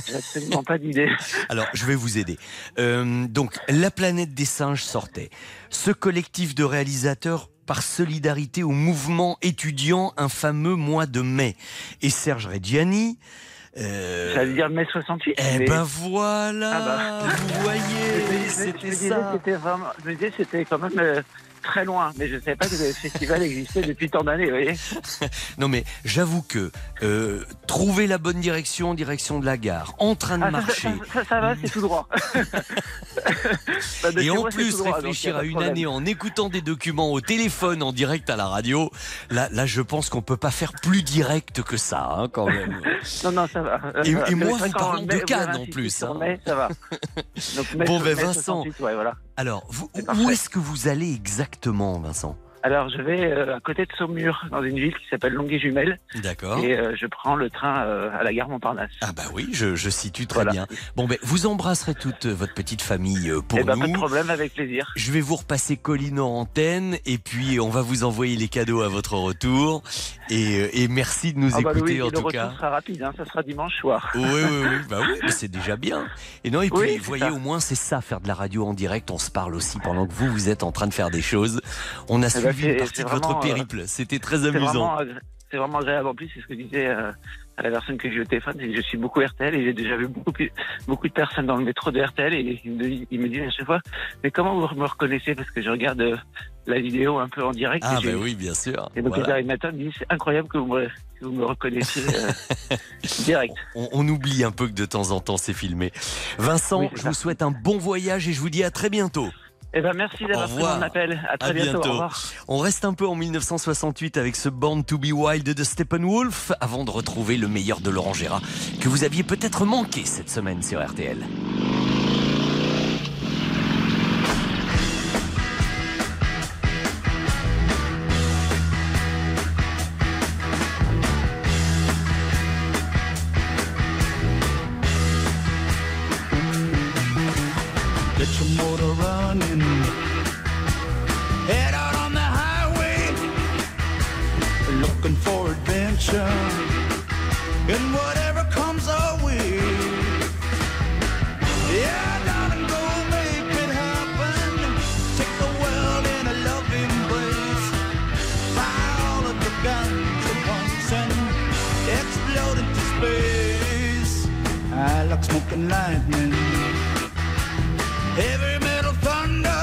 j'ai absolument pas d'idée. Alors, je vais vous aider. Euh, donc, La planète des singes sortait. Ce collectif de réalisateurs par solidarité au mouvement étudiant un fameux mois de mai. Et Serge Reggiani... Euh... Ça veut dire mai 68. Eh mais- ben voilà, Ah bah. vous voyez, c'était ça. C'était vraiment, je me disais, c'était quand même euh, très loin, mais je ne savais pas que le festival existait depuis tant d'années, vous voyez. Non mais j'avoue que euh, trouver la bonne direction, direction de la gare, en train de Ah, marcher, ça, ça, ça va, c'est tout droit. Bah, et en plus droit, réfléchir à une problème. année en écoutant des documents au téléphone en direct à la radio, là, là je pense qu'on peut pas faire plus direct que ça hein, quand même. Non, non, ça va. Et- et moi, vous parlant de Cannes, en plus, hein. mai, ça va. Donc, mai, Bon, ben, mai Vincent. 68, ouais, voilà. Alors, vous, où est-ce que vous allez exactement, Vincent? Alors, je vais euh, à côté de Saumur, dans une ville qui s'appelle Longuet-Jumelles, D'accord. et euh, je prends le train euh, à la gare Montparnasse. Ah bah oui, je, je situe très Voilà. bien. Bon ben, vous embrasserez toute votre petite famille euh, pour Eh ben, nous. pas de problème, avec plaisir. Je vais vous repasser Colline en antenne et puis on va vous envoyer les cadeaux à votre retour. Et, euh, et merci de nous Ah bah, écouter en le tout retour cas. sera rapide, hein, ça sera dimanche soir. Oui, oui, oui, bah oui, mais c'est déjà bien. Et non, et puis, Oui, c'est vous voyez, ça. au moins, c'est ça, faire de la radio en direct. On se parle aussi pendant que vous, vous êtes en train de faire des choses. On a Eh ben, suivi c'est- une partie de votre euh, périple. C'était très amusant. agré- c'est vraiment agréable. En plus, c'est ce que disait euh, à la personne que j'ai au téléphone. c'est que Je suis beaucoup RTL et j'ai déjà vu beaucoup, de personnes dans le métro de RTL et ils me, disent- ils me disent à chaque fois, mais comment vous me reconnaissez? Parce que je regarde euh, la vidéo un peu en direct. Ah, bah oui, bien sûr. Et donc Voilà. les animateurs me disent, c'est incroyable que vous me, que vous me reconnaissiez euh, direct. On, on oublie un peu que de temps en temps, c'est filmé. Vincent, Oui, je ça. vous souhaite un bon voyage et je vous dis à très bientôt. Eh ben, merci d'avoir pris mon appel. À très À bientôt. bientôt. Au revoir. On reste un peu en 1968 avec ce Born to be Wild de Steppenwolf avant de retrouver le meilleur de Laurent Gérard que vous aviez peut-être manqué cette semaine sur RTL. Looking for adventure. And whatever comes our way. Yeah, darling, go make it happen. Take the world in a loving embrace. Fire all of your guns at once and explode into space. I like smoking lightning. Heavy metal thunder.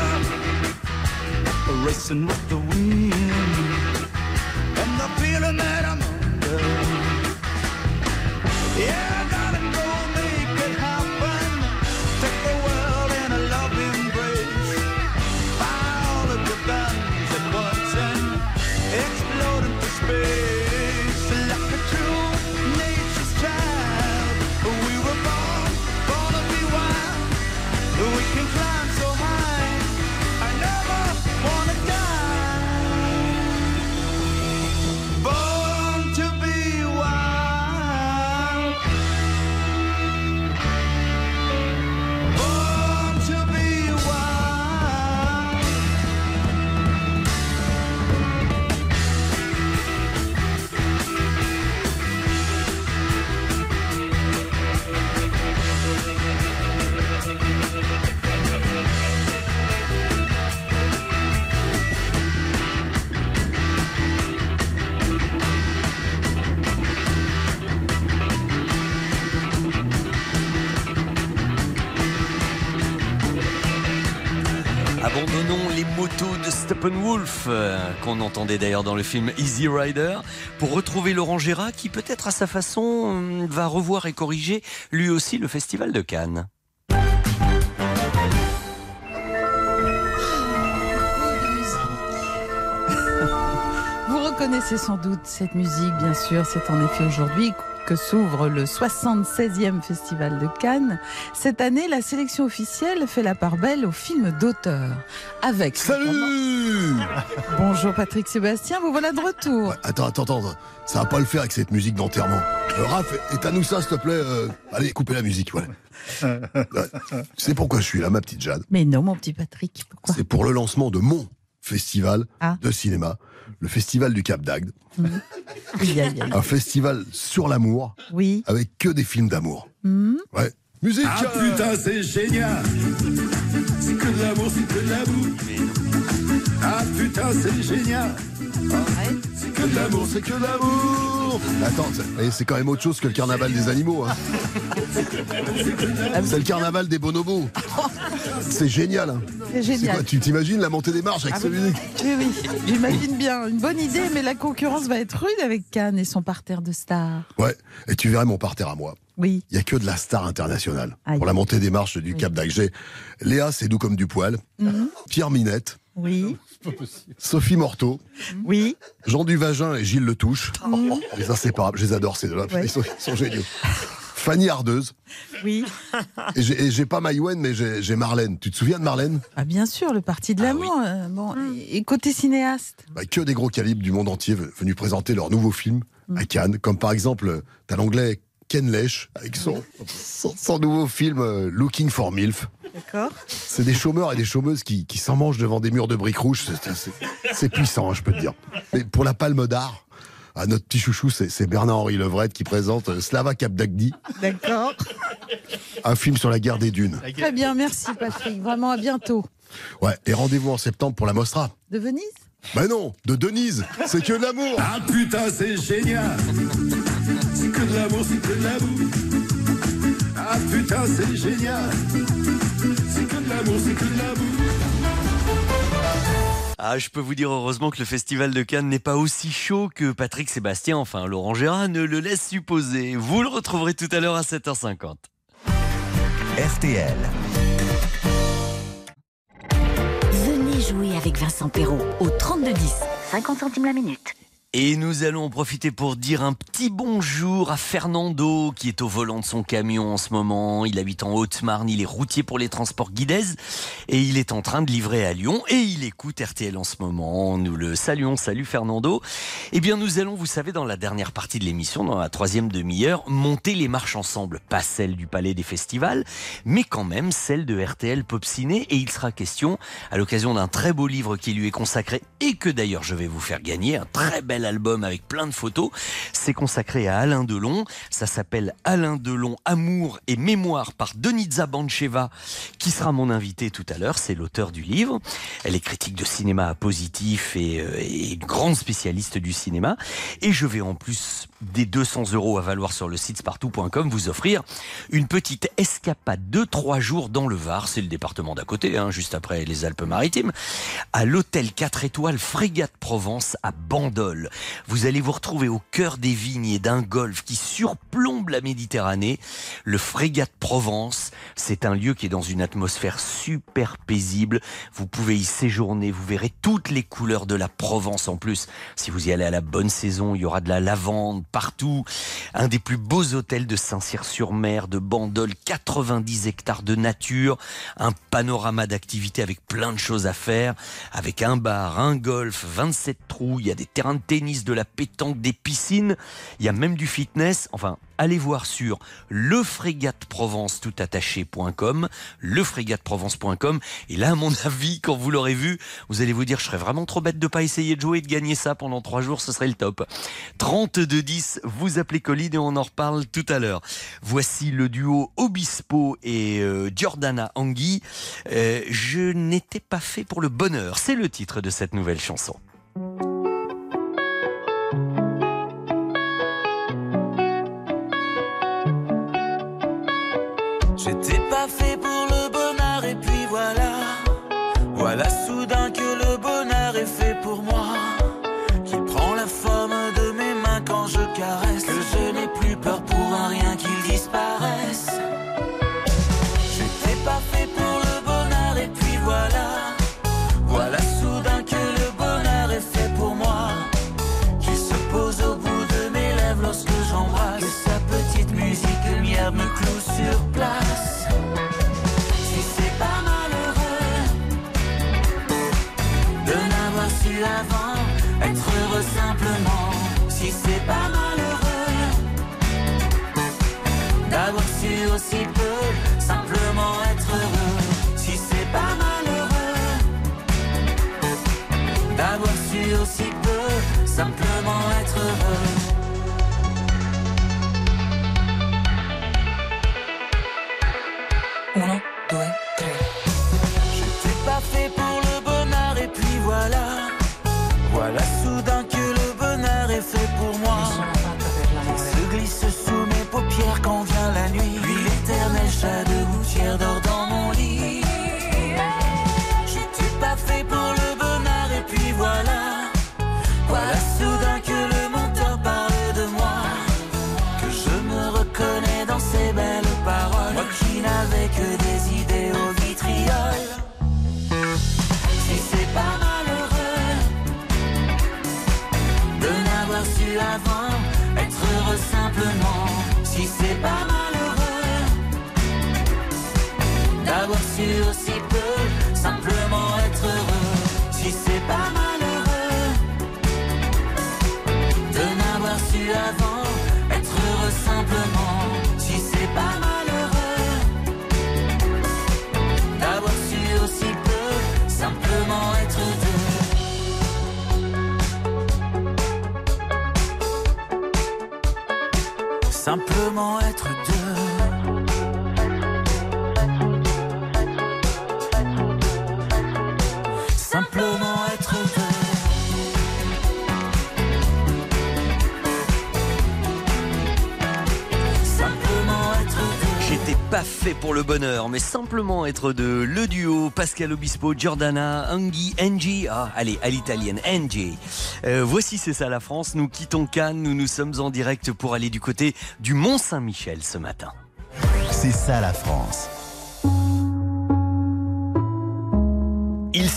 Racing with the wind. Steppenwolf, euh, qu'on entendait d'ailleurs dans le film Easy Rider, pour retrouver Laurent Gérard, qui peut-être à sa façon euh, va revoir et corriger lui aussi le Festival de Cannes. Vous reconnaissez sans doute cette musique, bien sûr. C'est en effet aujourd'hui que s'ouvre le 76e Festival de Cannes. Cette année, la sélection officielle fait la part belle aux films d'auteur. Avec. Salut Bonjour Patrick Sébastien, vous voilà de retour. Attends, attends, attends. Ça va pas le faire avec cette musique d'enterrement. Euh, Raph, éteins-nous ça, s'il te plaît. euh, allez, coupez la musique, voilà. Ouais. Sais pourquoi je suis là, ma petite Jade Mais non, mon petit Patrick, pourquoi? C'est pour le lancement de mon festival Ah. de cinéma, le Festival du Cap d'Agde. Aïe. Un festival sur l'amour, Oui. avec que des films d'amour. Hmm. Ouais. Musique Ah euh, putain, c'est génial C'est que de l'amour, c'est que de l'amour Ah putain, c'est génial que de l'amour, c'est que de l'amour Attends, c'est- voyez, c'est quand même autre chose que le carnaval des animaux. hein. C'est le carnaval des bonobos. C'est génial. hein. C'est génial. quoi, tu t'imagines la montée des marches avec Ah ce oui. musique Oui, oui, j'imagine bien. Une bonne idée, mais la concurrence va être rude avec Cannes et son parterre de stars. Ouais, et tu verrais mon parterre à moi. Oui. Il y a que de la star internationale Aïe. pour la montée des marches du Cap d'Agde. Léa, c'est doux comme du poil. Mhm. Pierre Minette. Oui. Sophie Morteau. Oui. Jean Duvagin et Gilles Letouche. Mhm. Les inséparables, je les adore ces deux-là. Ouais. Ils, sont, ils sont géniaux. Fanny Ardeuse. Oui. Et j'ai- pas Maïwen, mais j'ai Marlène. Tu te souviens de Marlène? Ah, bien sûr, le parti de l'amour. euh, bon, et, et côté cinéaste Bah, Que des gros calibres du monde entier ve- venus présenter leur nouveau film à Cannes. Comme par exemple, euh, t'as l'anglais Ken avec son, son, son nouveau film euh, Looking for MILF. D'accord. C'est des chômeurs et des chômeuses qui, qui s'en mangent devant des murs de briques rouges. C'est- c'est- C'est puissant, hein, je peux te dire. Mais pour la palme d'art, à notre petit chouchou, c'est c'est Bernard-Henri Levrette qui présente euh, Slava Kapdagdi, D'accord. un film sur la guerre des dunes. Très bien, merci Patrick. Vraiment, à bientôt. Ouais, et rendez-vous en septembre pour la Mostra. De Venise? Bah non, de Denise, c'est que de l'amour. Ah putain, c'est génial C'est que de l'amour, c'est que de l'amour Ah putain, c'est génial C'est que de l'amour, c'est que de l'amour Ah, je peux vous dire heureusement que le Festival de Cannes n'est pas aussi chaud que Patrick Sébastien, enfin Laurent Gérard ne le laisse supposer. Vous le retrouverez tout à l'heure à 7h50. RTL. Venez jouer avec Vincent Perrault au 3210. 50 centimes la minute. Et nous allons en profiter pour dire un petit bonjour à Fernando qui est au volant de son camion en ce moment. Il habite en Haute-Marne, il est routier pour les transports Guidez et il est en train de livrer à Lyon et il écoute RTL en ce moment. Nous le saluons, salut Fernando. Eh bien nous allons, vous savez, dans la dernière partie de l'émission, dans la troisième demi-heure, monter les marches ensemble. Pas celle du Palais des Festivals, mais quand même celle de RTL Pop Ciné et il sera question, à l'occasion d'un très beau livre qui lui est consacré et que d'ailleurs je vais vous faire gagner, un très bel bel album avec plein de photos. C'est consacré à Alain Delon. Ça s'appelle Alain Delon, Amour et Mémoire par Denitza Bancheva, qui sera mon invité tout à l'heure. C'est l'auteur du livre. Elle est critique de cinéma positif et, euh, grande spécialiste du cinéma. Et je vais en plus des 200 euros à valoir sur le site spartou.com vous offrir une petite escapade de trois jours dans le Var. C'est le département d'à côté, hein, juste après les Alpes-Maritimes, à l'hôtel 4 étoiles Frégate Provence à Bandol. Vous allez vous retrouver au cœur des vignes et d'un golfe qui surplombe la Méditerranée. Le Frégate Provence, c'est un lieu qui est dans une atmosphère super paisible. Vous pouvez y séjourner, vous verrez toutes les couleurs de la Provence en plus. Si vous y allez à la bonne saison, il y aura de la lavande partout. Un des plus beaux hôtels de Saint-Cyr-sur-Mer, de Bandol, 90 hectares de nature, un panorama d'activités avec plein de choses à faire, avec un bar, un golf, 27 trous, il y a des terrains de tennis, de la pétanque, des piscines, il y a même du fitness, enfin allez voir sur lefrégateprovence tout attaché.com, lefrégateprovence.com et là à mon avis quand vous l'aurez vu, vous allez vous dire je serais vraiment trop bête de pas essayer de jouer et de gagner ça pendant trois jours, ce serait le top. 3210, vous appelez Colline et on en reparle tout à l'heure. Voici le duo Obispo et euh, Giordana Angui. Euh, je n'étais pas fait pour le bonheur, c'est le titre de cette nouvelle chanson. Voilà aussi peu simplement être heureux. Simplement être fait pour le bonheur, mais simplement être de le duo Pascal Obispo, Giordana, Angie, Angie, ah, allez, à l'italienne, Angie. Euh, voici C'est ça la France, nous quittons Cannes, nous nous sommes en direct pour aller du côté du Mont Saint-Michel ce matin. C'est ça la France.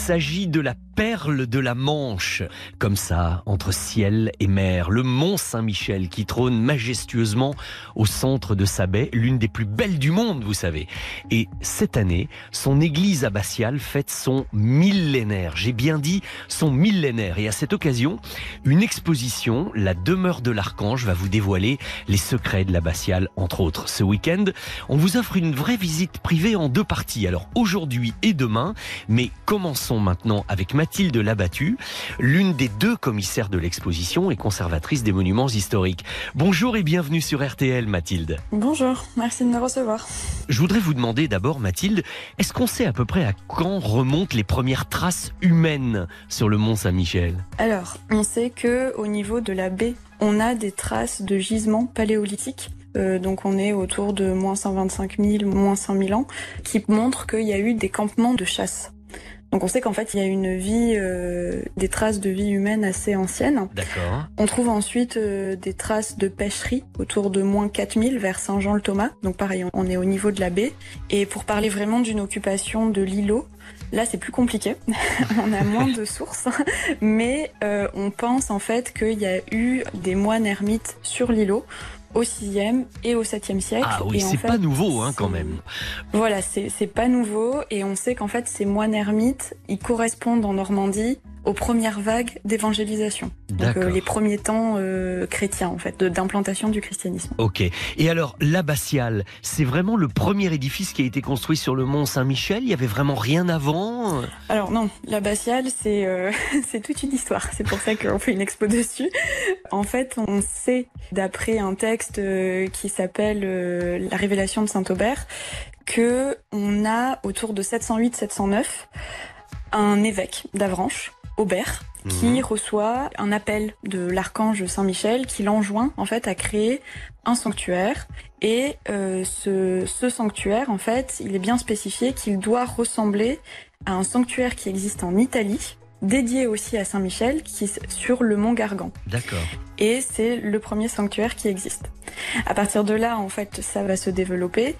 S'agit de la perle de la Manche, comme ça, entre ciel et mer, le mont Saint-Michel qui trône majestueusement au centre de sa baie, l'une des plus belles du monde, vous savez. Et cette année, son église abbatiale fête son millénaire. J'ai bien dit son millénaire. Et à cette occasion, une exposition, La demeure de l'archange, va vous dévoiler les secrets de l'abbatiale, entre autres. Ce week-end, on vous offre une vraie visite privée en deux parties. Alors aujourd'hui et demain, mais commençons sont maintenant avec Mathilde Labattu, l'une des deux commissaires de l'exposition et conservatrice des monuments historiques. Bonjour et bienvenue sur RTL, Mathilde. Bonjour, merci de me recevoir. Je voudrais vous demander d'abord, Mathilde, est-ce qu'on sait à peu près à quand remontent les premières traces humaines sur le mont Saint-Michel? Alors, on sait que au niveau de la baie, on a des traces de gisements paléolithiques. Euh, donc on est autour de moins 125 000, moins 5 000 ans, qui montrent qu'il y a eu des campements de chasse. Donc on sait qu'en fait il y a une vie, euh, des traces de vie humaine assez anciennes. D'accord. On trouve ensuite euh, des traces de pêcherie autour de moins 4000 vers Saint-Jean-le-Thomas. Donc pareil, on est au niveau de la baie. Et pour parler vraiment d'une occupation de l'îlot, là c'est plus compliqué. on a moins de sources. Mais euh, on pense en fait qu'il y a eu des moines ermites sur l'îlot au 6e et au 7e siècle. Ah oui, c'est fait, pas nouveau hein, quand même. voilà, c'est c'est pas nouveau et on sait qu'en fait ces moines ermites, ils correspondent en Normandie aux premières vagues d'évangélisation. Donc euh, les premiers temps euh, chrétiens en fait, de- d'implantation du christianisme. Ok. Et alors, l'abbatiale, c'est vraiment le premier édifice qui a été construit sur le mont Saint-Michel? Il y avait vraiment rien avant? Alors non, l'abbatiale c'est euh, c'est toute une histoire. C'est pour ça qu'on fait une expo dessus. En fait, on sait d'après un texte qui s'appelle La Révélation de Saint Aubert que on a autour de 708-709 un évêque d'Avranches, Aubert, qui reçoit un appel de l'archange Saint-Michel qui l'enjoint en fait à créer un sanctuaire. Et euh, ce, ce sanctuaire en fait il est bien spécifié qu'il doit ressembler à un sanctuaire qui existe en Italie dédié aussi à Saint-Michel qui est sur le mont Gargan D'accord. et c'est le premier sanctuaire qui existe. À partir de là, en fait, ça va se développer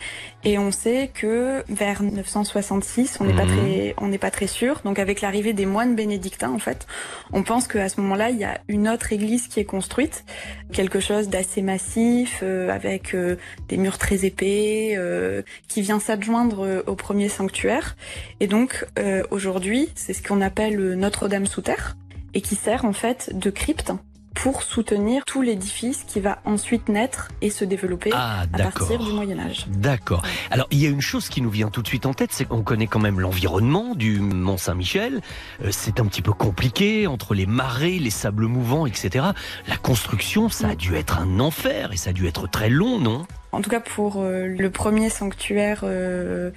et on sait que vers 966, on n'est pas Mhm. très, on n'est pas très sûr. Donc avec l'arrivée des moines bénédictins, en fait, on pense qu'à ce moment-là, il y a une autre église qui est construite, quelque chose d'assez massif, euh, avec euh, des murs très épais, euh, qui vient s'adjoindre au premier sanctuaire. Et donc euh, aujourd'hui, c'est ce qu'on appelle Notre-Dame sous terre et qui sert en fait de crypte pour soutenir tout l'édifice qui va ensuite naître et se développer Ah, à partir du Moyen Âge. D'accord. Alors, il y a une chose qui nous vient tout de suite en tête, c'est qu'on connaît quand même l'environnement du Mont Saint-Michel. Euh, C'est un petit peu compliqué entre les marais, les sables mouvants, etc. La construction, ça a dû être un enfer et ça a dû être très long, non? En tout cas, pour euh, le premier sanctuaire, euh,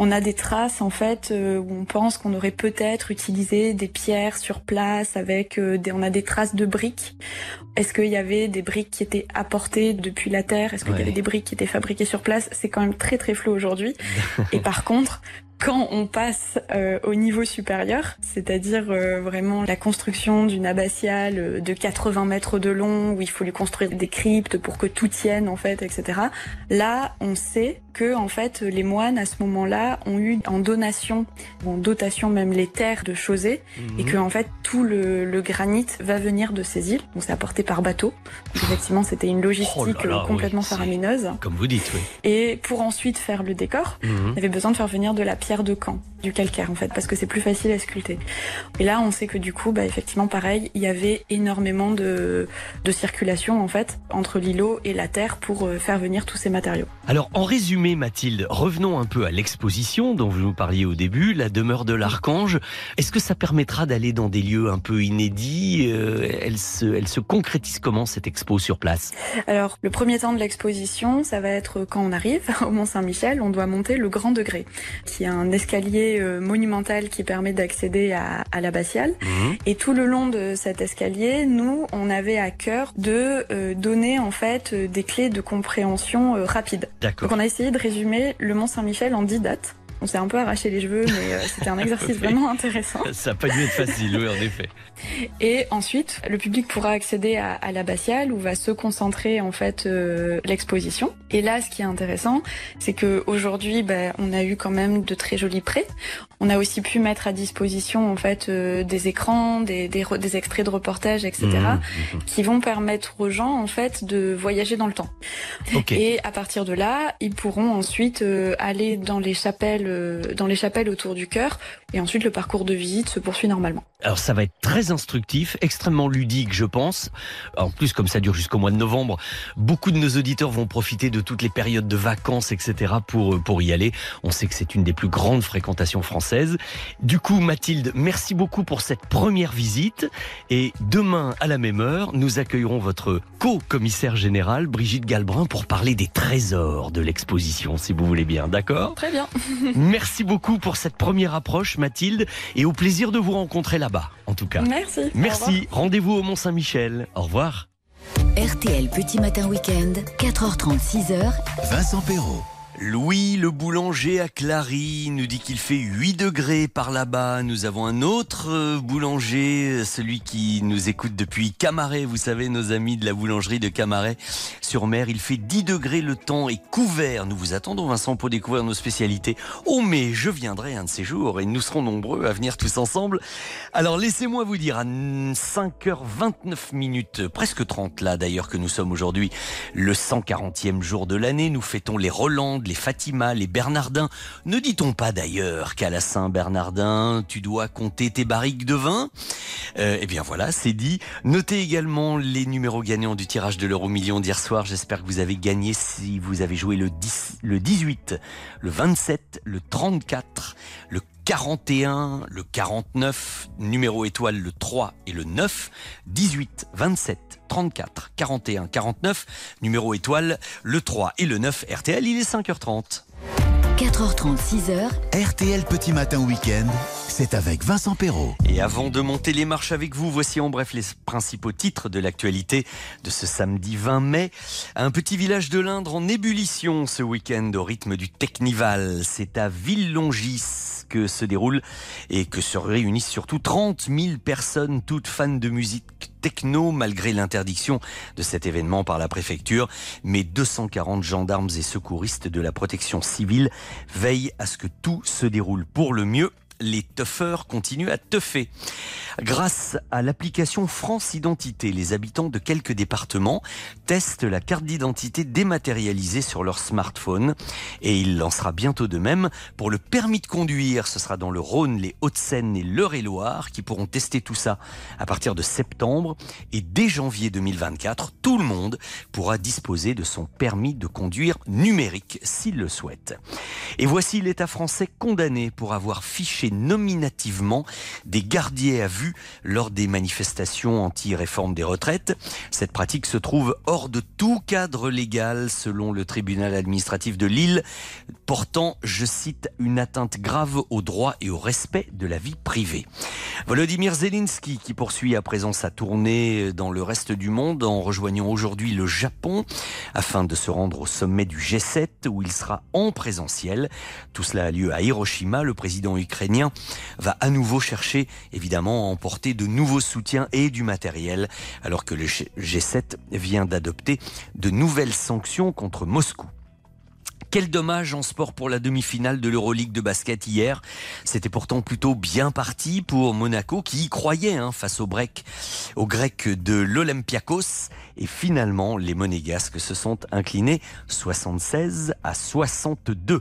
on a des traces en fait euh, où on pense qu'on aurait peut-être utilisé des pierres sur place avec euh, des, on a des traces de briques. Est-ce qu'il y avait des briques qui étaient apportées depuis la terre? Est-ce qu'il y avait des briques qui étaient fabriquées sur place? C'est quand même très très flou aujourd'hui. Et par contre, quand on passe euh, au niveau supérieur, c'est-à-dire euh, vraiment la construction d'une abbatiale de 80 mètres de long, où il faut lui construire des cryptes pour que tout tienne en fait, etc. Là, on sait que en fait les moines à ce moment-là ont eu en donation, en dotation même les terres de Chausée, et que en fait tout le, le granit va venir de ces îles. Donc c'est apporté par bateau. Effectivement, c'était une logistique Oh là là, euh, complètement oui, faramineuse. Comme vous dites, oui. Et pour ensuite faire le décor, Mhm. on avait besoin de faire venir de la pierre de Caen, du calcaire en fait, parce que c'est plus facile à sculpter. Et là, on sait que du coup, bah, effectivement, pareil, il y avait énormément de, de circulation en fait entre l'îlot et la terre pour euh, faire venir tous ces matériaux. Alors, en résumé, Mathilde, revenons un peu à l'exposition dont vous nous parliez au début, la demeure de l'Archange. Est-ce que ça permettra d'aller dans des lieux un peu inédits Euh, elle, se, elle se concrétise comment cette expo sur place? Alors, le premier temps de l'exposition, ça va être quand on arrive au Mont Saint-Michel, on doit monter le Grand Degré, qui est un escalier euh, monumental qui permet d'accéder à, à l'abbatiale. Et tout le long de cet escalier, nous, on avait à cœur de euh, donner en fait des clés de compréhension rapide. D'accord. Donc on a essayé de résumer le Mont Saint-Michel en 10 dates. On s'est un peu arraché les cheveux, mais euh, c'était un exercice vraiment intéressant. Ça n'a pas dû être facile, oui, en effet. Et ensuite, le public pourra accéder à, à l'abbatiale où va se concentrer en fait euh, l'exposition. Et là, ce qui est intéressant, c'est que aujourd'hui, ben, on a eu quand même de très jolis prêts. On a aussi pu mettre à disposition en fait euh, des écrans, des, des, re- des extraits de reportages, etc., Mhm, qui vont permettre aux gens en fait de voyager dans le temps. Et à partir de là, ils pourront ensuite euh, aller dans les chapelles, euh, dans les chapelles autour du chœur, et ensuite le parcours de visite se poursuit normalement. Alors ça va être très instructif, extrêmement ludique je pense. En plus comme ça dure jusqu'au mois de novembre, beaucoup de nos auditeurs vont profiter de toutes les périodes de vacances etc. pour, pour y aller. On sait que c'est une des plus grandes fréquentations françaises française. Du coup, Mathilde, merci beaucoup pour cette première visite. Et demain, à la même heure, nous accueillerons votre co-commissaire général, Brigitte Galbrun, pour parler des trésors de l'exposition, si vous voulez bien. D'accord? Très bien. Merci beaucoup pour cette première approche, Mathilde, et au plaisir de vous rencontrer là-bas, en tout cas. Merci. Merci. Rendez-vous au Mont-Saint-Michel. Au revoir. RTL Petit Matin Week-end, 4h30, 6h. Vincent Perrault. Louis le boulanger à Clary nous dit qu'il fait 8 degrés par là-bas. Nous avons un autre euh, boulanger, celui qui nous écoute depuis Camaret. Vous savez, nos amis de la boulangerie de Camaret sur mer. Il fait 10 degrés, le temps est couvert. Nous vous attendons, Vincent, pour découvrir nos spécialités. Oh, mais je viendrai un de ces jours et nous serons nombreux à venir tous ensemble. Alors, laissez-moi vous dire, à 5h29 minutes, presque 30 là d'ailleurs que nous sommes aujourd'hui, le 140e jour de l'année, nous fêtons les Rolandes, les Fatima, les Bernardins. Ne dit-on pas d'ailleurs qu'à la Saint-Bernardin, tu dois compter tes barriques de vin? Euh, Eh bien voilà, c'est dit. Notez également les numéros gagnants du tirage de l'euro million d'hier soir. J'espère que vous avez gagné si vous avez joué le, 10, le 18, le 27, le 34, le 41, le 49, numéro étoile le 3 et le 9, 18, 27, 34, 41, 49, numéro étoile le 3 et le 9, RTL, il est 5h30. 4h30, 6h. RTL Petit Matin Week-end, c'est avec Vincent Perrault. Et avant de monter les marches avec vous, voici en bref les principaux titres de l'actualité de ce samedi 20 mai. Un petit village de l'Indre en ébullition ce week-end au rythme du Technival. C'est à Villongis que se déroule et que se réunissent surtout 30 000 personnes, toutes fans de musique techno, malgré l'interdiction de cet événement par la préfecture. Mais 240 gendarmes et secouristes de la protection civile veillent à ce que tout se déroule pour le mieux les tuffeurs continuent à tuffer. Grâce à l'application France Identité, les habitants de quelques départements testent la carte d'identité dématérialisée sur leur smartphone et il en sera bientôt de même pour le permis de conduire. Ce sera dans le Rhône, les Hauts-de-Seine et l'Eure-et-Loire qui pourront tester tout ça à partir de septembre et dès janvier 2024, tout le monde pourra disposer de son permis de conduire numérique s'il le souhaite. Et voici l'État français condamné pour avoir fiché nominativement des gardiens à vue lors des manifestations anti-réforme des retraites. Cette pratique se trouve hors de tout cadre légal selon le tribunal administratif de Lille, portant, je cite, une atteinte grave au droit et au respect de la vie privée. Volodymyr Zelensky qui poursuit à présent sa tournée dans le reste du monde en rejoignant aujourd'hui le Japon afin de se rendre au sommet du G7 où il sera en présentiel. Tout cela a lieu à Hiroshima. Le président ukrainien va à nouveau chercher évidemment à emporter de nouveaux soutiens et du matériel alors que le G7 vient d'adopter de nouvelles sanctions contre Moscou. Quel dommage en sport pour la demi-finale de l'Euroleague de basket hier. C'était pourtant plutôt bien parti pour Monaco qui y croyait hein, face au break, au grec de l'Olympiakos. Et finalement, les Monégasques se sont inclinés 76 à 62.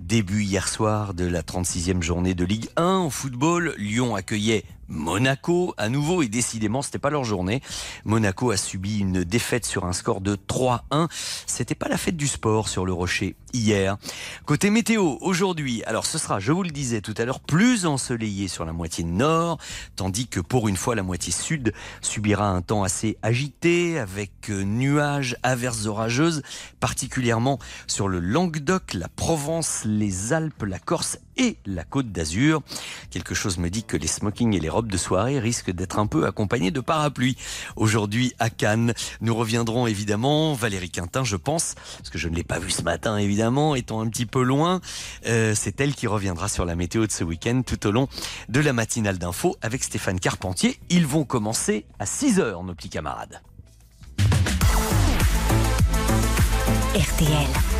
Début hier soir de la 36e journée de Ligue 1 au football. Lyon accueillait Monaco à nouveau et décidément c'était pas leur journée. Monaco a subi une défaite sur un score de 3-1. C'était pas la fête du sport sur le Rocher hier. Côté météo aujourd'hui, alors ce sera, je vous le disais tout à l'heure, plus ensoleillé sur la moitié nord, tandis que pour une fois la moitié sud subira un temps assez agité avec euh, nuages, averses orageuses, particulièrement sur le Languedoc, la Provence, les Alpes, la Corse et la Côte d'Azur. Quelque chose me dit que les smokings et les robes de soirée risquent d'être un peu accompagnés de parapluies. Aujourd'hui à Cannes, nous reviendrons évidemment, Valérie Quintin je pense, parce que je ne l'ai pas vue ce matin évidemment, étant un petit peu loin, euh, c'est elle qui reviendra sur la météo de ce week-end tout au long de la matinale d'info avec Stéphane Carpentier. Ils vont commencer à 6h nos petits camarades. RTL.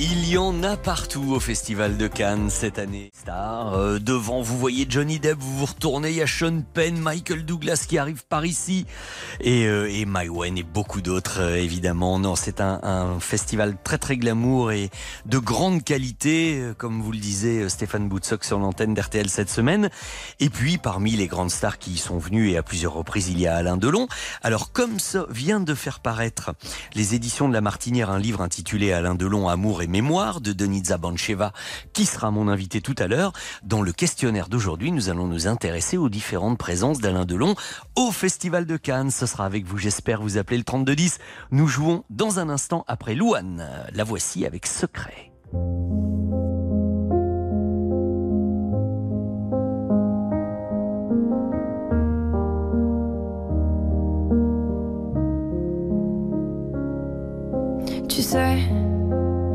Il y en a partout au Festival de Cannes cette année. Star, euh, devant vous voyez Johnny Depp, vous vous retournez, il y a Sean Penn, Michael Douglas qui arrive par ici et, euh, et Maïwen et beaucoup d'autres euh, évidemment. Non, c'est un, un festival très très glamour et de grande qualité, euh, comme vous le disait Stéphane Boutsock sur l'antenne d'RTL cette semaine. Et puis parmi les grandes stars qui y sont venues et à plusieurs reprises, il y a Alain Delon. Alors comme ça vient de faire paraître les éditions de La Martinière un livre intitulé Alain Delon, Amour et mémoire de Denitza Bancheva, qui sera mon invité tout à l'heure. Dans le questionnaire d'aujourd'hui, nous allons nous intéresser aux différentes présences d'Alain Delon au Festival de Cannes. Ce sera avec vous, j'espère, vous appelez le 3210. Nous jouons dans un instant après Louane. La voici avec Secret. Tu sais,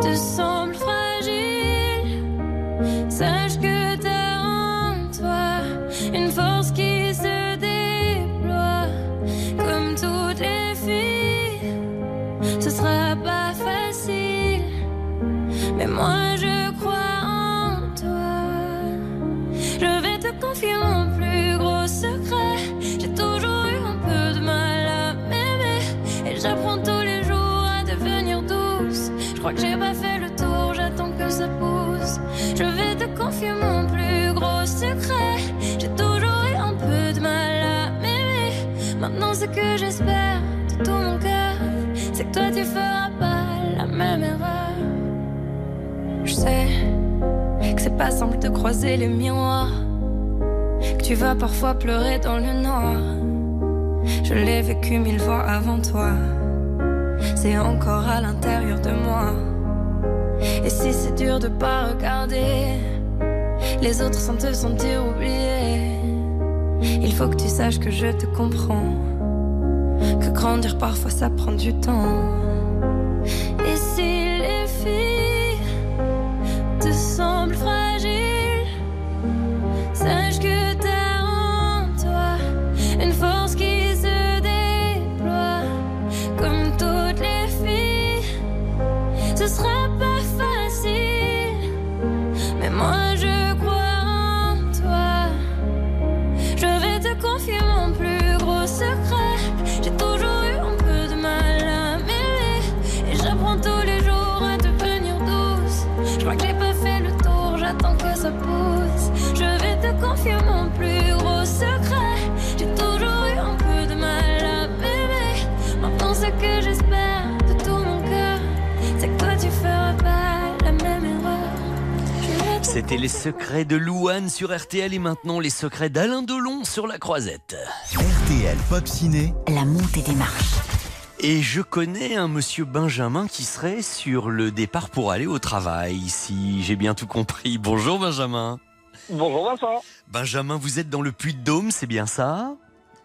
te semblent fragiles, sache que t'as en toi une force qui Je vais te confier mon plus gros secret. J'ai toujours eu un peu de mal à m'aimer. Maintenant, ce que j'espère de tout mon cœur, c'est que toi tu feras pas la même erreur. Je sais que c'est pas simple de croiser les miroirs, que tu vas parfois pleurer dans le noir. Je l'ai vécu mille fois avant toi, c'est encore à l'intérieur de moi. Et si c'est dur de pas regarder les autres sans te sentir oublié, il faut que tu saches que je te comprends, que grandir parfois ça prend du temps. Et si les filles te semblent fragiles, C'était les secrets de Louane sur RTL et maintenant les secrets d'Alain Delon sur la croisette. RTL Pop Ciné, La montée des marches. Et je connais un monsieur Benjamin qui serait sur le départ pour aller au travail, si j'ai bien tout compris. Bonjour Benjamin. Bonjour Vincent. Benjamin, vous êtes dans le Puy-de-Dôme, c'est bien ça?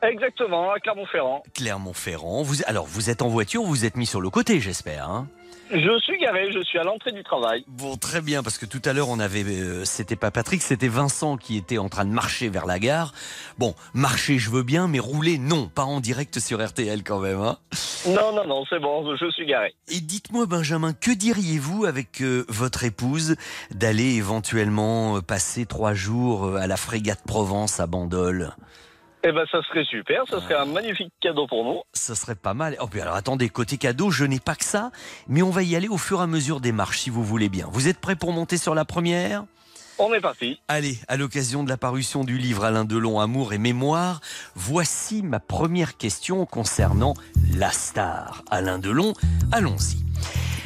Exactement, à Clermont-Ferrand. Clermont-Ferrand. Vous, alors, vous êtes en voiture, vous êtes mis sur le côté, j'espère. hein? Je suis garé, je suis à l'entrée du travail. Bon, très bien, parce que tout à l'heure, on avait, euh, c'était pas Patrick, c'était Vincent qui était en train de marcher vers la gare. Bon, marcher, je veux bien, mais rouler, non, pas en direct sur RTL quand même. Hein Non, non, non, c'est bon, je suis garé. Et dites-moi, Benjamin, que diriez-vous avec euh, votre épouse d'aller éventuellement euh, passer trois jours à la frégate Provence à Bandol? Eh ben, ça serait super, ça serait un magnifique cadeau pour nous. Ça serait pas mal. Oh, puis alors attendez, côté cadeau, je n'ai pas que ça, mais on va y aller au fur et à mesure des marches, si vous voulez bien. Vous êtes prêts pour monter sur la première? On est parti. Allez, à l'occasion de la parution du livre Alain Delon, Amour et Mémoire, voici ma première question concernant la star. Alain Delon, allons-y.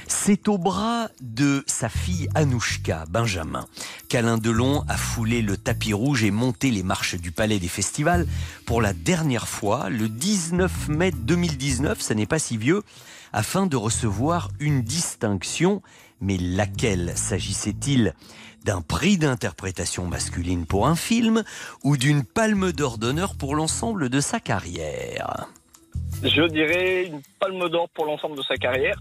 C'est au bras de sa fille Anouchka, Benjamin, qu'Alain Delon a foulé le tapis rouge et monté les marches du Palais des Festivals pour la dernière fois, le 19 mai 2019, ça n'est pas si vieux, afin de recevoir une distinction. Mais laquelle s'agissait-il? D'un prix d'interprétation masculine pour un film ou d'une palme d'or d'honneur pour l'ensemble de sa carrière? Je dirais une palme d'or pour l'ensemble de sa carrière.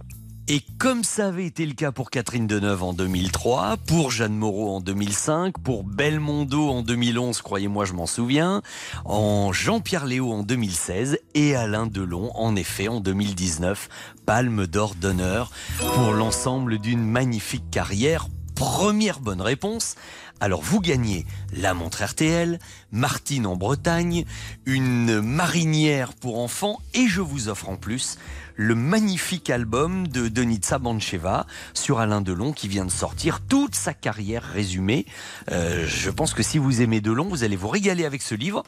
Et comme ça avait été le cas pour Catherine Deneuve en 2003, pour Jeanne Moreau en 2005, pour Belmondo en 2011, croyez-moi, je m'en souviens, en Jean-Pierre Léo en 2016 et Alain Delon, en effet, en 2019, palme d'or d'honneur pour l'ensemble d'une magnifique carrière. Première bonne réponse. Alors vous gagnez la montre RTL, Martine en Bretagne, une marinière pour enfants et je vous offre en plus le magnifique album de Denitsa Bancheva sur Alain Delon qui vient de sortir toute sa carrière résumée. Euh, je pense que si vous aimez Delon, vous allez vous régaler avec ce livre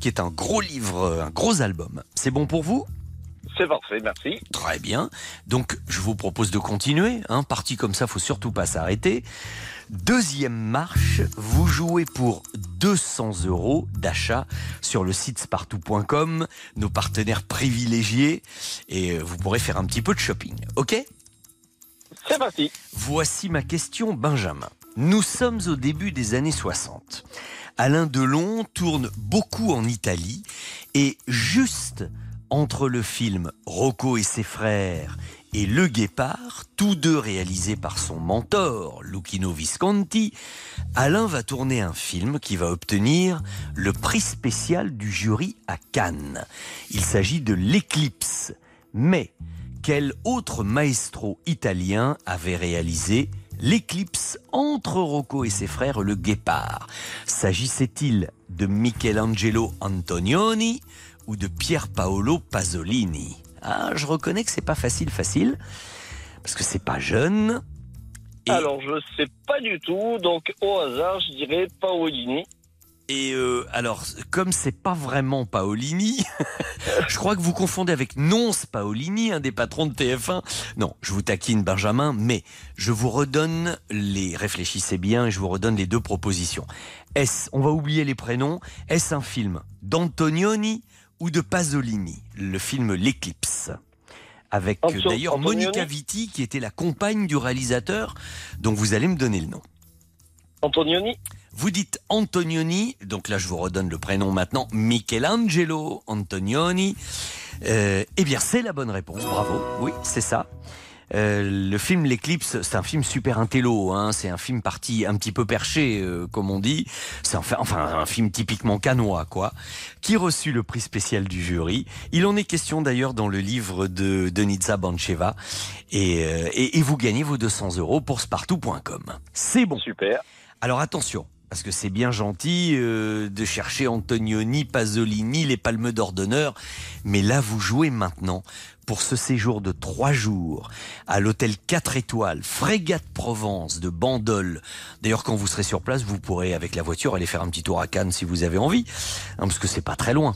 qui est un gros livre, un gros album. C'est bon pour vous? C'est parfait, merci. Très bien. Donc, je vous propose de continuer. Hein. Parti comme ça, faut surtout pas s'arrêter. Deuxième marche, vous jouez pour 200 euros d'achat sur le site spartou.com, nos partenaires privilégiés, et vous pourrez faire un petit peu de shopping. Ok? C'est parti. Voici ma question, Benjamin. Nous sommes au début des années 60. Alain Delon tourne beaucoup en Italie et juste entre le film Rocco et ses frères et Le Guépard, tous deux réalisés par son mentor, Lucchino Visconti, Alain va tourner un film qui va obtenir le prix spécial du jury à Cannes. Il s'agit de L'Éclipse. Mais quel autre maestro italien avait réalisé L'éclipse entre Rocco et ses frères le Guépard? S'agissait-il de Michelangelo Antonioni ou de Pier Paolo Pasolini? Ah, je reconnais que c'est pas facile, facile, parce que c'est pas jeune. Alors, je sais pas du tout, donc au hasard, je dirais Paolini. Et euh, alors, comme c'est pas vraiment Paolini, je crois que vous confondez avec Nonce Paolini, un des patrons de TF1. Non, je vous taquine Benjamin, mais je vous redonne les, réfléchissez bien, et je vous redonne les deux propositions. Est-ce, on va oublier les prénoms, est-ce un film d'Antonioni ou de Pasolini Le film L'éclipse. Avec d'ailleurs Monica Vitti, qui était la compagne du réalisateur, dont vous allez me donner le nom. Antonioni Vous dites Antonioni, donc là je vous redonne le prénom maintenant, Michelangelo Antonioni. Euh, eh bien c'est la bonne réponse, bravo, oui c'est ça. Euh, le film L'éclipse, c'est un film super intello, hein, c'est un film parti un petit peu perché, euh, comme on dit. C'est enfin, enfin un film typiquement canois, quoi, qui reçut le prix spécial du jury? Il en est question d'ailleurs dans le livre de Denitsa Bancheva. Et, euh, et, et vous gagnez vos 200 euros pour spartou.com. C'est bon. Super. Alors attention, parce que c'est bien gentil euh, de chercher Antonioni, Pasolini, les palmes d'or d'honneur, mais là vous jouez maintenant pour ce séjour de trois jours à l'hôtel 4 étoiles, Frégate Provence de Bandol. D'ailleurs, quand vous serez sur place, vous pourrez avec la voiture aller faire un petit tour à Cannes si vous avez envie, hein, parce que c'est pas très loin.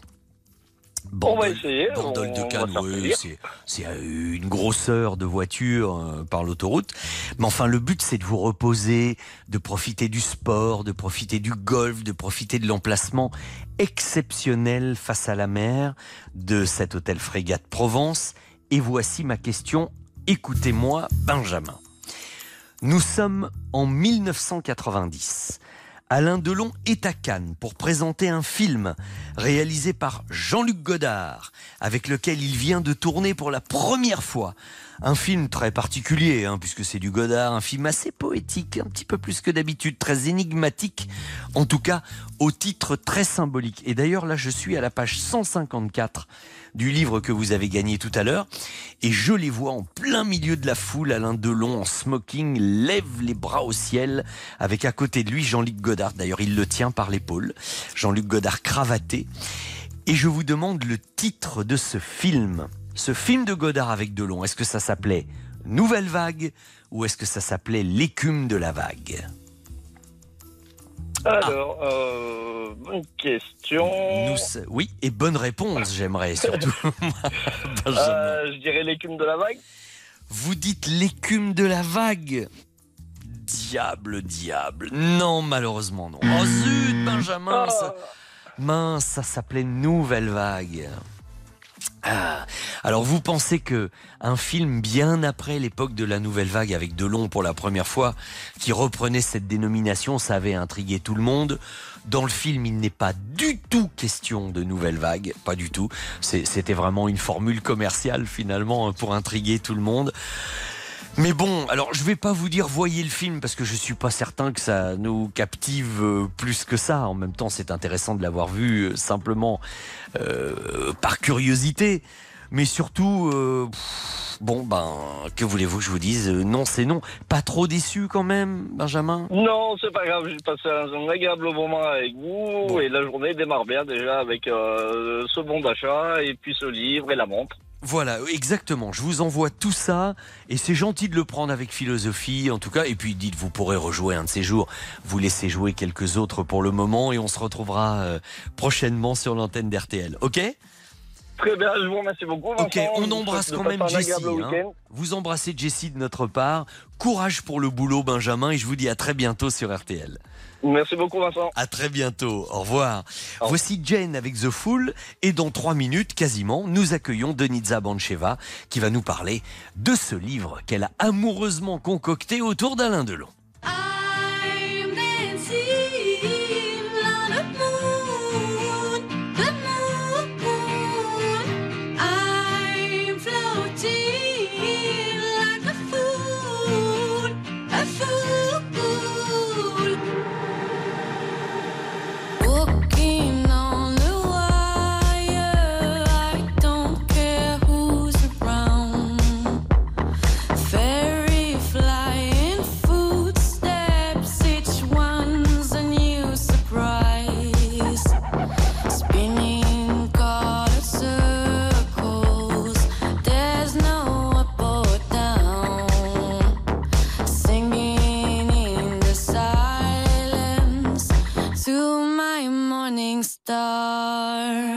On va essayer. Bandol de Cannes, c'est une grosseur de voiture euh, par l'autoroute. Mais enfin, le but, c'est de vous reposer, de profiter du sport, de profiter du golf, de profiter de l'emplacement exceptionnel face à la mer de cet hôtel Frégate Provence. Et voici ma question. Écoutez-moi, Benjamin. Nous sommes en 1990. Alain Delon est à Cannes pour présenter un film réalisé par Jean-Luc Godard, avec lequel il vient de tourner pour la première fois. Un film très particulier, hein, puisque c'est du Godard, un film assez poétique, un petit peu plus que d'habitude, très énigmatique, en tout cas au titre très symbolique. Et d'ailleurs là, je suis à la page 154 du livre que vous avez gagné tout à l'heure, et je les vois en plein milieu de la foule, Alain Delon en smoking lève les bras au ciel, avec à côté de lui Jean-Luc Godard. D'ailleurs, il le tient par l'épaule, Jean-Luc Godard cravaté. Et je vous demande le titre de ce film. Ce film de Godard avec Delon, est-ce que ça s'appelait Nouvelle Vague ou est-ce que ça s'appelait L'écume de la vague? Alors, euh, bonne question. Nous, Oui, et bonne réponse, j'aimerais surtout. Euh, je dirais l'écume de la vague. Vous dites l'écume de la vague Diable, diable. Non, malheureusement, non. Oh zut, Benjamin ça... Mince, ça s'appelait Nouvelle Vague. Ah. Alors vous pensez que un film bien après l'époque de la nouvelle vague avec Delon pour la première fois, qui reprenait cette dénomination, ça avait intrigué tout le monde. Dans le film, il n'est pas du tout question de nouvelle vague, pas du tout. C'était vraiment une formule commerciale finalement pour intriguer tout le monde. Mais bon, alors je vais pas vous dire voyez le film parce que je suis pas certain que ça nous captive euh, plus que ça. En même temps, c'est intéressant de l'avoir vu euh, simplement euh, par curiosité. Mais surtout, euh, pff, bon ben, que voulez-vous que je vous dise Non, c'est non. Pas trop déçu quand même, Benjamin? Non, c'est pas grave, j'ai passé un, un agréable moment avec vous et la journée démarre bien déjà avec euh, ce bon d'achat et puis ce livre et la montre. Voilà, exactement. Je vous envoie tout ça et c'est gentil de le prendre avec philosophie en tout cas. Et puis dites, vous pourrez rejouer un de ces jours. Vous laissez jouer quelques autres pour le moment et on se retrouvera euh, prochainement sur l'antenne d'RTL. Ok? Très bien, je vous remercie beaucoup. Vincent. Ok, on embrasse quand même Jessie. hein. Vous embrassez Jessie de notre part. Courage pour le boulot, Benjamin, et je vous dis à très bientôt sur RTL. Merci beaucoup, Vincent. À très bientôt. Au revoir. Voici Jane avec The Fool. Et dans trois minutes, quasiment, nous accueillons Denitza Bancheva qui va nous parler de ce livre qu'elle a amoureusement concocté autour d'Alain Delon. I'm morning star.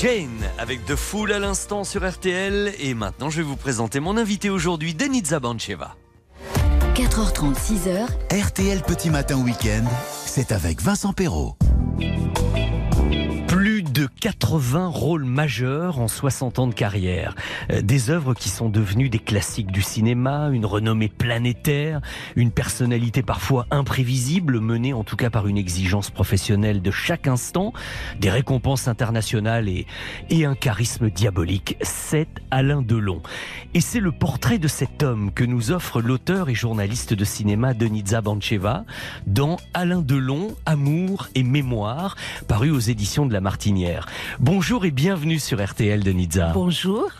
Jane avec The Fool à l'instant sur RTL. Et maintenant, je vais vous présenter mon invité aujourd'hui, Denitza Bancheva. 4h30, 6h, RTL Petit Matin Week-end, c'est avec Vincent Perrault. Plus de 80 rôles majeurs en 60 ans de carrière. Euh, Des œuvres qui sont devenues des classiques du cinéma, une renommée planétaire, une personnalité parfois imprévisible, menée en tout cas par une exigence professionnelle de chaque instant, des récompenses internationales et, et un charisme diabolique. C'est Alain Delon. Et c'est le portrait de cet homme que nous offre l'auteur et journaliste de cinéma Denitza Bancheva dans Alain Delon, Amour et Mémoire, paru aux éditions de La Martinière. Bonjour et bienvenue sur RTL Denitza. Bonjour.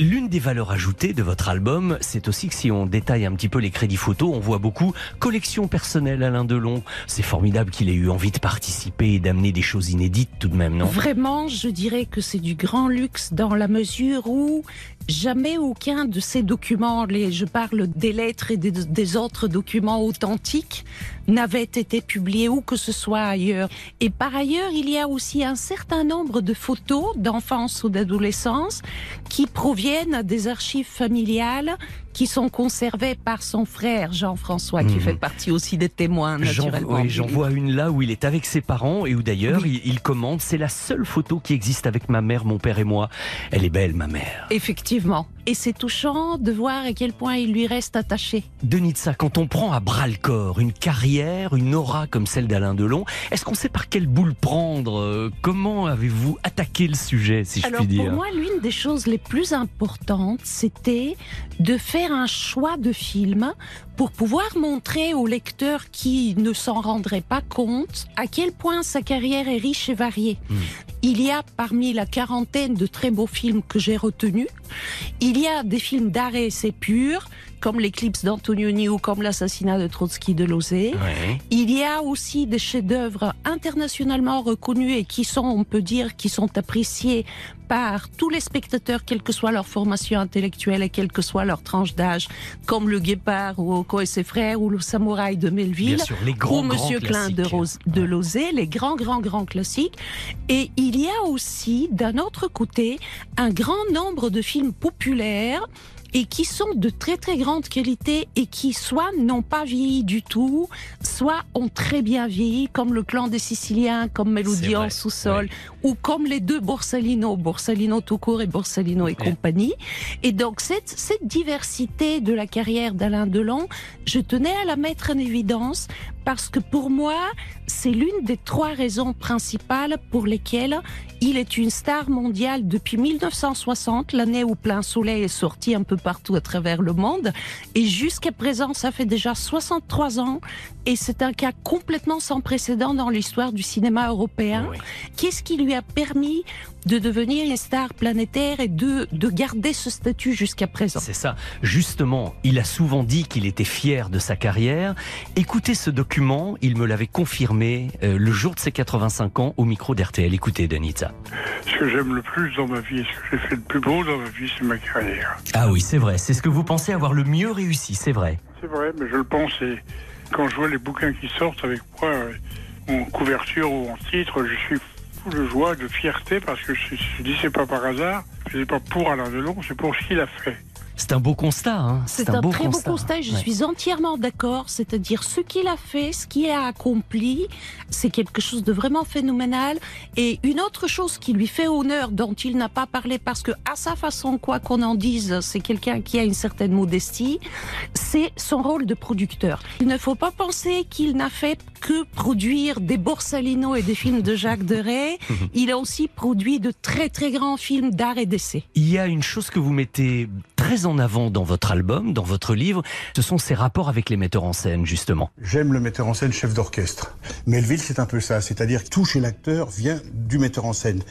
L'une des valeurs ajoutées de votre album, c'est aussi que si on détaille un petit peu les crédits photos, on voit beaucoup collection personnelle Alain Delon. C'est formidable qu'il ait eu envie de participer et d'amener des choses inédites tout de même, non? Vraiment, je dirais que c'est du grand luxe dans la mesure où jamais aucun de ces documents, les, je parle des lettres et des, des autres documents authentiques, n'avait été publié où que ce soit ailleurs. Et par ailleurs, il y a aussi un certain nombre de photos d'enfance ou d'adolescence qui proviennent viennent des archives familiales qui sont conservées par son frère Jean-François, qui Mhm. fait partie aussi des témoins, J'en naturellement. oui, j'en vois une là où il est avec ses parents et où d'ailleurs il, il commente c'est la seule photo qui existe avec ma mère, mon père et moi. Elle est belle, ma mère. Effectivement. Effectivement. Et c'est touchant de voir à quel point il lui reste attaché. Denitsa, quand on prend à bras le corps une carrière, une aura comme celle d'Alain Delon, est-ce qu'on sait par quelle boule prendre Euh, Comment avez-vous attaqué le sujet, si je Alors puis dire pour moi, l'une des choses les plus importantes, c'était de faire un choix de film pour pouvoir montrer au lecteur qui ne s'en rendrait pas compte à quel point sa carrière est riche et variée. Il y a parmi la quarantaine de très beaux films que j'ai retenus, il y a des films et essai pur, comme l'éclipse d'Antonioni ou comme l'assassinat de Trotsky de Lozé. Il y a aussi des chefs-d'œuvre internationalement reconnus et qui sont, on peut dire, qui sont appréciés par tous les spectateurs, quelle que soit leur formation intellectuelle et quelle que soit leur tranche d'âge, comme Le Guépard ou Oko et ses frères ou Le Samouraï de Melville sûr, les grands, ou Monsieur Klein de. Rose- de Lozé, les grands, grands, grands classiques. Et il y a aussi, d'un autre côté, un grand nombre de films populaires et qui sont de très très grande qualité et qui soit n'ont pas vieilli du tout, soit ont très bien vieilli, comme le clan des Siciliens, comme Mélodie en sous-sol, ou comme les deux Borsalino, Borsalino tout court et Borsalino et compagnie. Et donc cette, cette diversité de la carrière d'Alain Delon, je tenais à la mettre en évidence parce que pour moi, c'est l'une des trois raisons principales pour lesquelles il est une star mondiale depuis 1960, l'année où Plein Soleil est sorti un peu partout à travers le monde. Et jusqu'à présent, ça fait déjà 63 ans. Et c'est un cas complètement sans précédent dans l'histoire du cinéma européen. Qu'est-ce qui lui a permis de devenir une star planétaire et de, de garder ce statut jusqu'à présent C'est ça. Justement, il a souvent dit qu'il était fier de sa carrière. Écoutez ce document, il me l'avait confirmé euh, le jour de ses 85 ans au micro d'RTL. Écoutez, Danitza. Ce que j'aime le plus dans ma vie, ce que j'ai fait le plus beau dans ma vie, c'est ma carrière. Ah oui, c'est vrai. C'est ce que vous pensez avoir le mieux réussi, c'est vrai. C'est vrai, mais je le pense. Et quand je vois les bouquins qui sortent avec moi, euh, en couverture ou en titre, je suis de joie, de fierté, parce que je, je dis c'est pas par hasard, c'est pas pour Alain Delon, c'est pour ce qu'il a fait. C'est un beau constat. Hein. C'est un, très beau constat et je Ouais. suis entièrement d'accord. C'est-à-dire ce qu'il a fait, ce qu'il a accompli, c'est quelque chose de vraiment phénoménal. Et une autre chose qui lui fait honneur, dont il n'a pas parlé parce que à sa façon, quoi qu'on en dise, c'est quelqu'un qui a une certaine modestie, c'est son rôle de producteur. Il ne faut pas penser qu'il n'a fait que produire des Borsalino et des films de Jacques Deray. Il a aussi produit de très très grands films d'art et d'essai. Il y a une chose que vous mettez très en avant dans votre album, dans votre livre, ce sont ses rapports avec les metteurs en scène, justement. J'aime le metteur en scène chef d'orchestre. Melville, c'est un peu ça. C'est-à-dire que tout chez l'acteur vient du metteur en scène.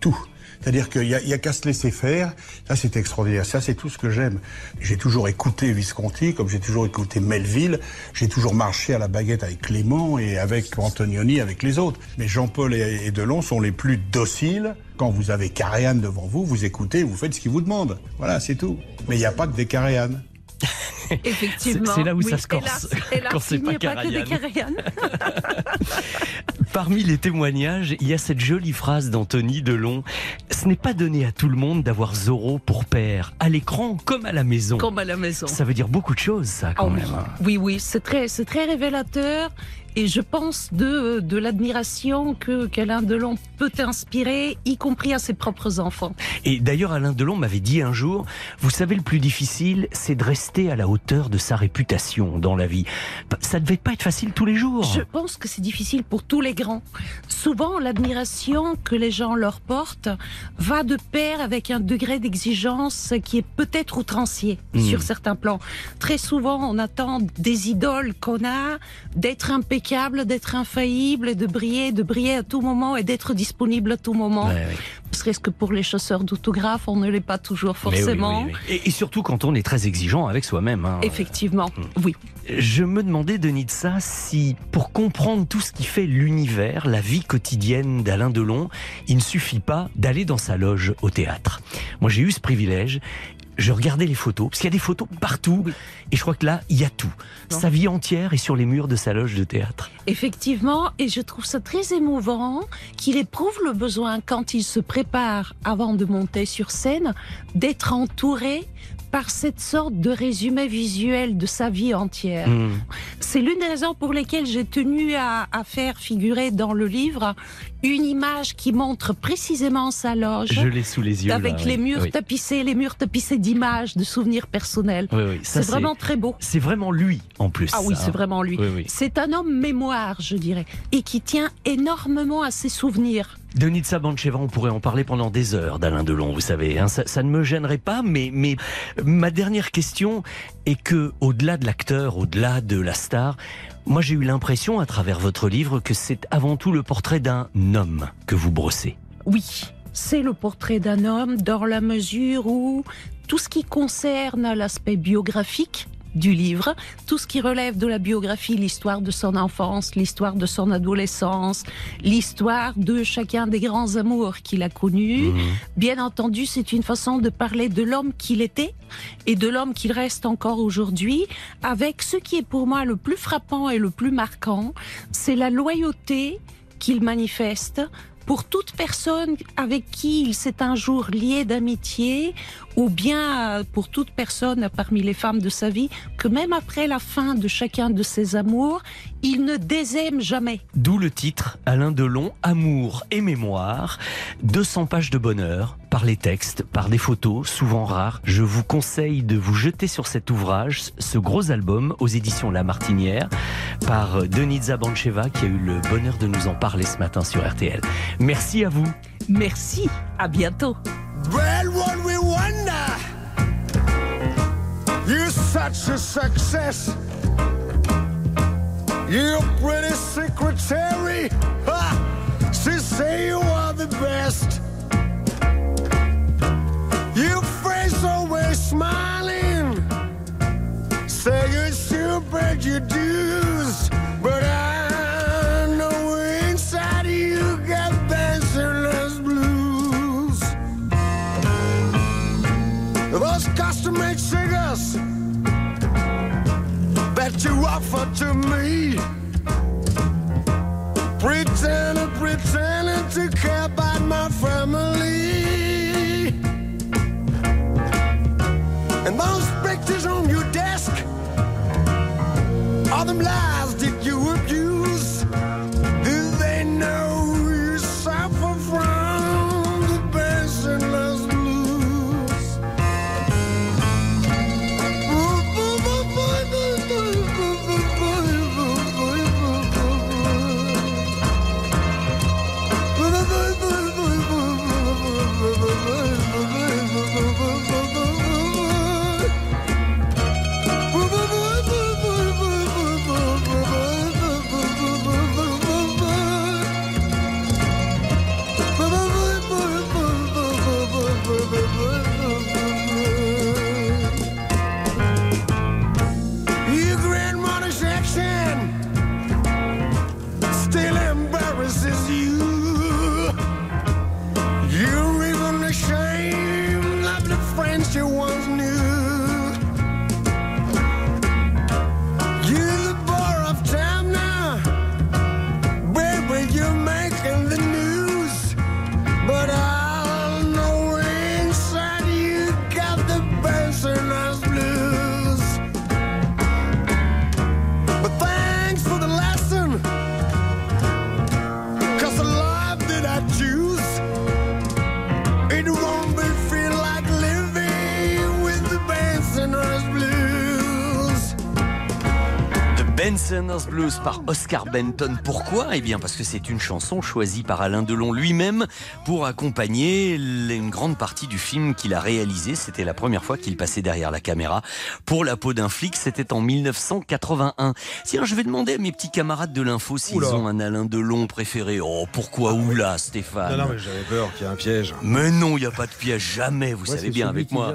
Tout. C'est-à-dire qu'il y a, a qu'à se laisser faire. Ça, c'est extraordinaire. Ça, c'est tout ce que j'aime. J'ai toujours écouté Visconti, comme j'ai toujours écouté Melville. J'ai toujours marché à la baguette avec Clément et avec Antonioni, avec les autres. Mais Jean-Paul et Delon sont les plus dociles. Quand vous avez Caréane devant vous, vous écoutez, vous faites ce qu'il vous demande. Voilà, c'est tout. Mais il n'y a pas que des Caréanes. Effectivement. C'est- là où oui. ça se corse, Hélas, hélas, quand c'est il pas n'y a pas que des. Parmi les témoignages, il y a cette jolie phrase d'Anthony Delon. Ce n'est pas donné à tout le monde d'avoir Zorro pour père, à l'écran comme à la maison. Comme à la maison. Ça veut dire beaucoup de choses, ça, quand Ah oui. même. Oui, oui, c'est très, c'est très révélateur. Et je pense de, de l'admiration que qu'Alain Delon peut inspirer, y compris à ses propres enfants. Et d'ailleurs, Alain Delon m'avait dit un jour, vous savez, le plus difficile, c'est de rester à la hauteur de sa réputation dans la vie. Ça devait pas être facile tous les jours. Je pense que c'est difficile pour tous les grands. Souvent, l'admiration que les gens leur portent va de pair avec un degré d'exigence qui est peut-être outrancier Hmm. sur certains plans. Très souvent, on attend des idoles qu'on a d'être impeccable, d'être infaillible, et de briller, de briller à tout moment et d'être disponible à tout moment. Serait-ce que pour les chasseurs d'autographes, on ne l'est pas toujours oui, forcément. oui, oui. Et, et surtout quand on est très exigeant avec soi-même. hein. Effectivement, oui. Je me demandais, Denis de ça, si pour comprendre tout ce qui fait l'univers, la vie quotidienne d'Alain Delon, il ne suffit pas d'aller dans sa loge au théâtre. Moi, j'ai eu ce privilège. Je regardais les photos, parce qu'il y a des photos partout, et je crois que là, il y a tout. Sa vie entière est sur les murs de sa loge de théâtre. Effectivement, et je trouve ça très émouvant qu'il éprouve le besoin, quand il se prépare avant de monter sur scène, d'être entouré par cette sorte de résumé visuel de sa vie entière. Mmh. C'est l'une des raisons pour lesquelles j'ai tenu à, à faire figurer dans le livre une image qui montre précisément sa loge. Je l'ai sous les yeux. là, Avec les oui. murs Oui. tapissés, les murs tapissés d'images, de souvenirs personnels. Oui, c'est vraiment très beau. C'est vraiment lui, en plus. Ah oui, c'est vraiment lui. C'est un homme mémoire, je dirais, et qui tient énormément à ses souvenirs. Denitsa Bancheva, on pourrait en parler pendant des heures d'Alain Delon, vous savez. hein. ça, ça ne me gênerait pas, mais, mais ma dernière question est que, au-delà de l'acteur, au-delà de la star, moi j'ai eu l'impression, à travers votre livre, que c'est avant tout le portrait d'un homme que vous brossez. Oui, c'est le portrait d'un homme dans la mesure où tout ce qui concerne l'aspect biographique du livre, tout ce qui relève de la biographie, l'histoire de son enfance, l'histoire de son adolescence, l'histoire de chacun des grands amours qu'il a connus. Bien entendu, c'est une façon de parler de l'homme qu'il était et de l'homme qu'il reste encore aujourd'hui, avec ce qui est pour moi le plus frappant et le plus marquant, c'est la loyauté qu'il manifeste pour toute personne avec qui il s'est un jour lié d'amitié, ou bien euh, pour toute personne parmi les femmes de sa vie, que même après la fin de chacun de ses amours, il ne désaime jamais. D'où le titre Alain Delon, Amour et mémoire. 200 pages de bonheur, par les textes, par des photos, souvent rares. Je vous conseille de vous jeter sur cet ouvrage, ce gros album aux éditions La Martinière, par Denitza Bancheva, qui a eu le bonheur de nous en parler ce matin sur RTL. Merci à vous. Merci, à bientôt. Well, what we wonder, you're such a success. You're pretty secretary. Ha! She say you are the best. Smiling. Say you sure paid your but I know inside you got dancerless blues. Those custom-made cigars that you offer to me. Pretending, pretending to care about my family. Are them Benson's Blues par Oscar Benton. Pourquoi? Eh bien parce que c'est une chanson choisie par Alain Delon lui-même pour accompagner une grande partie du film qu'il a réalisé. C'était la première fois qu'il passait derrière la caméra pour La peau d'un flic. C'était en 1981. Tiens, je vais demander à mes petits camarades de l'info s'ils ont un Alain Delon préféré. Oh, pourquoi? Oula, Stéphane Non, non, mais j'avais peur qu'il y ait un piège. Mais non, il n'y a pas de piège, jamais, vous savez bien avec moi.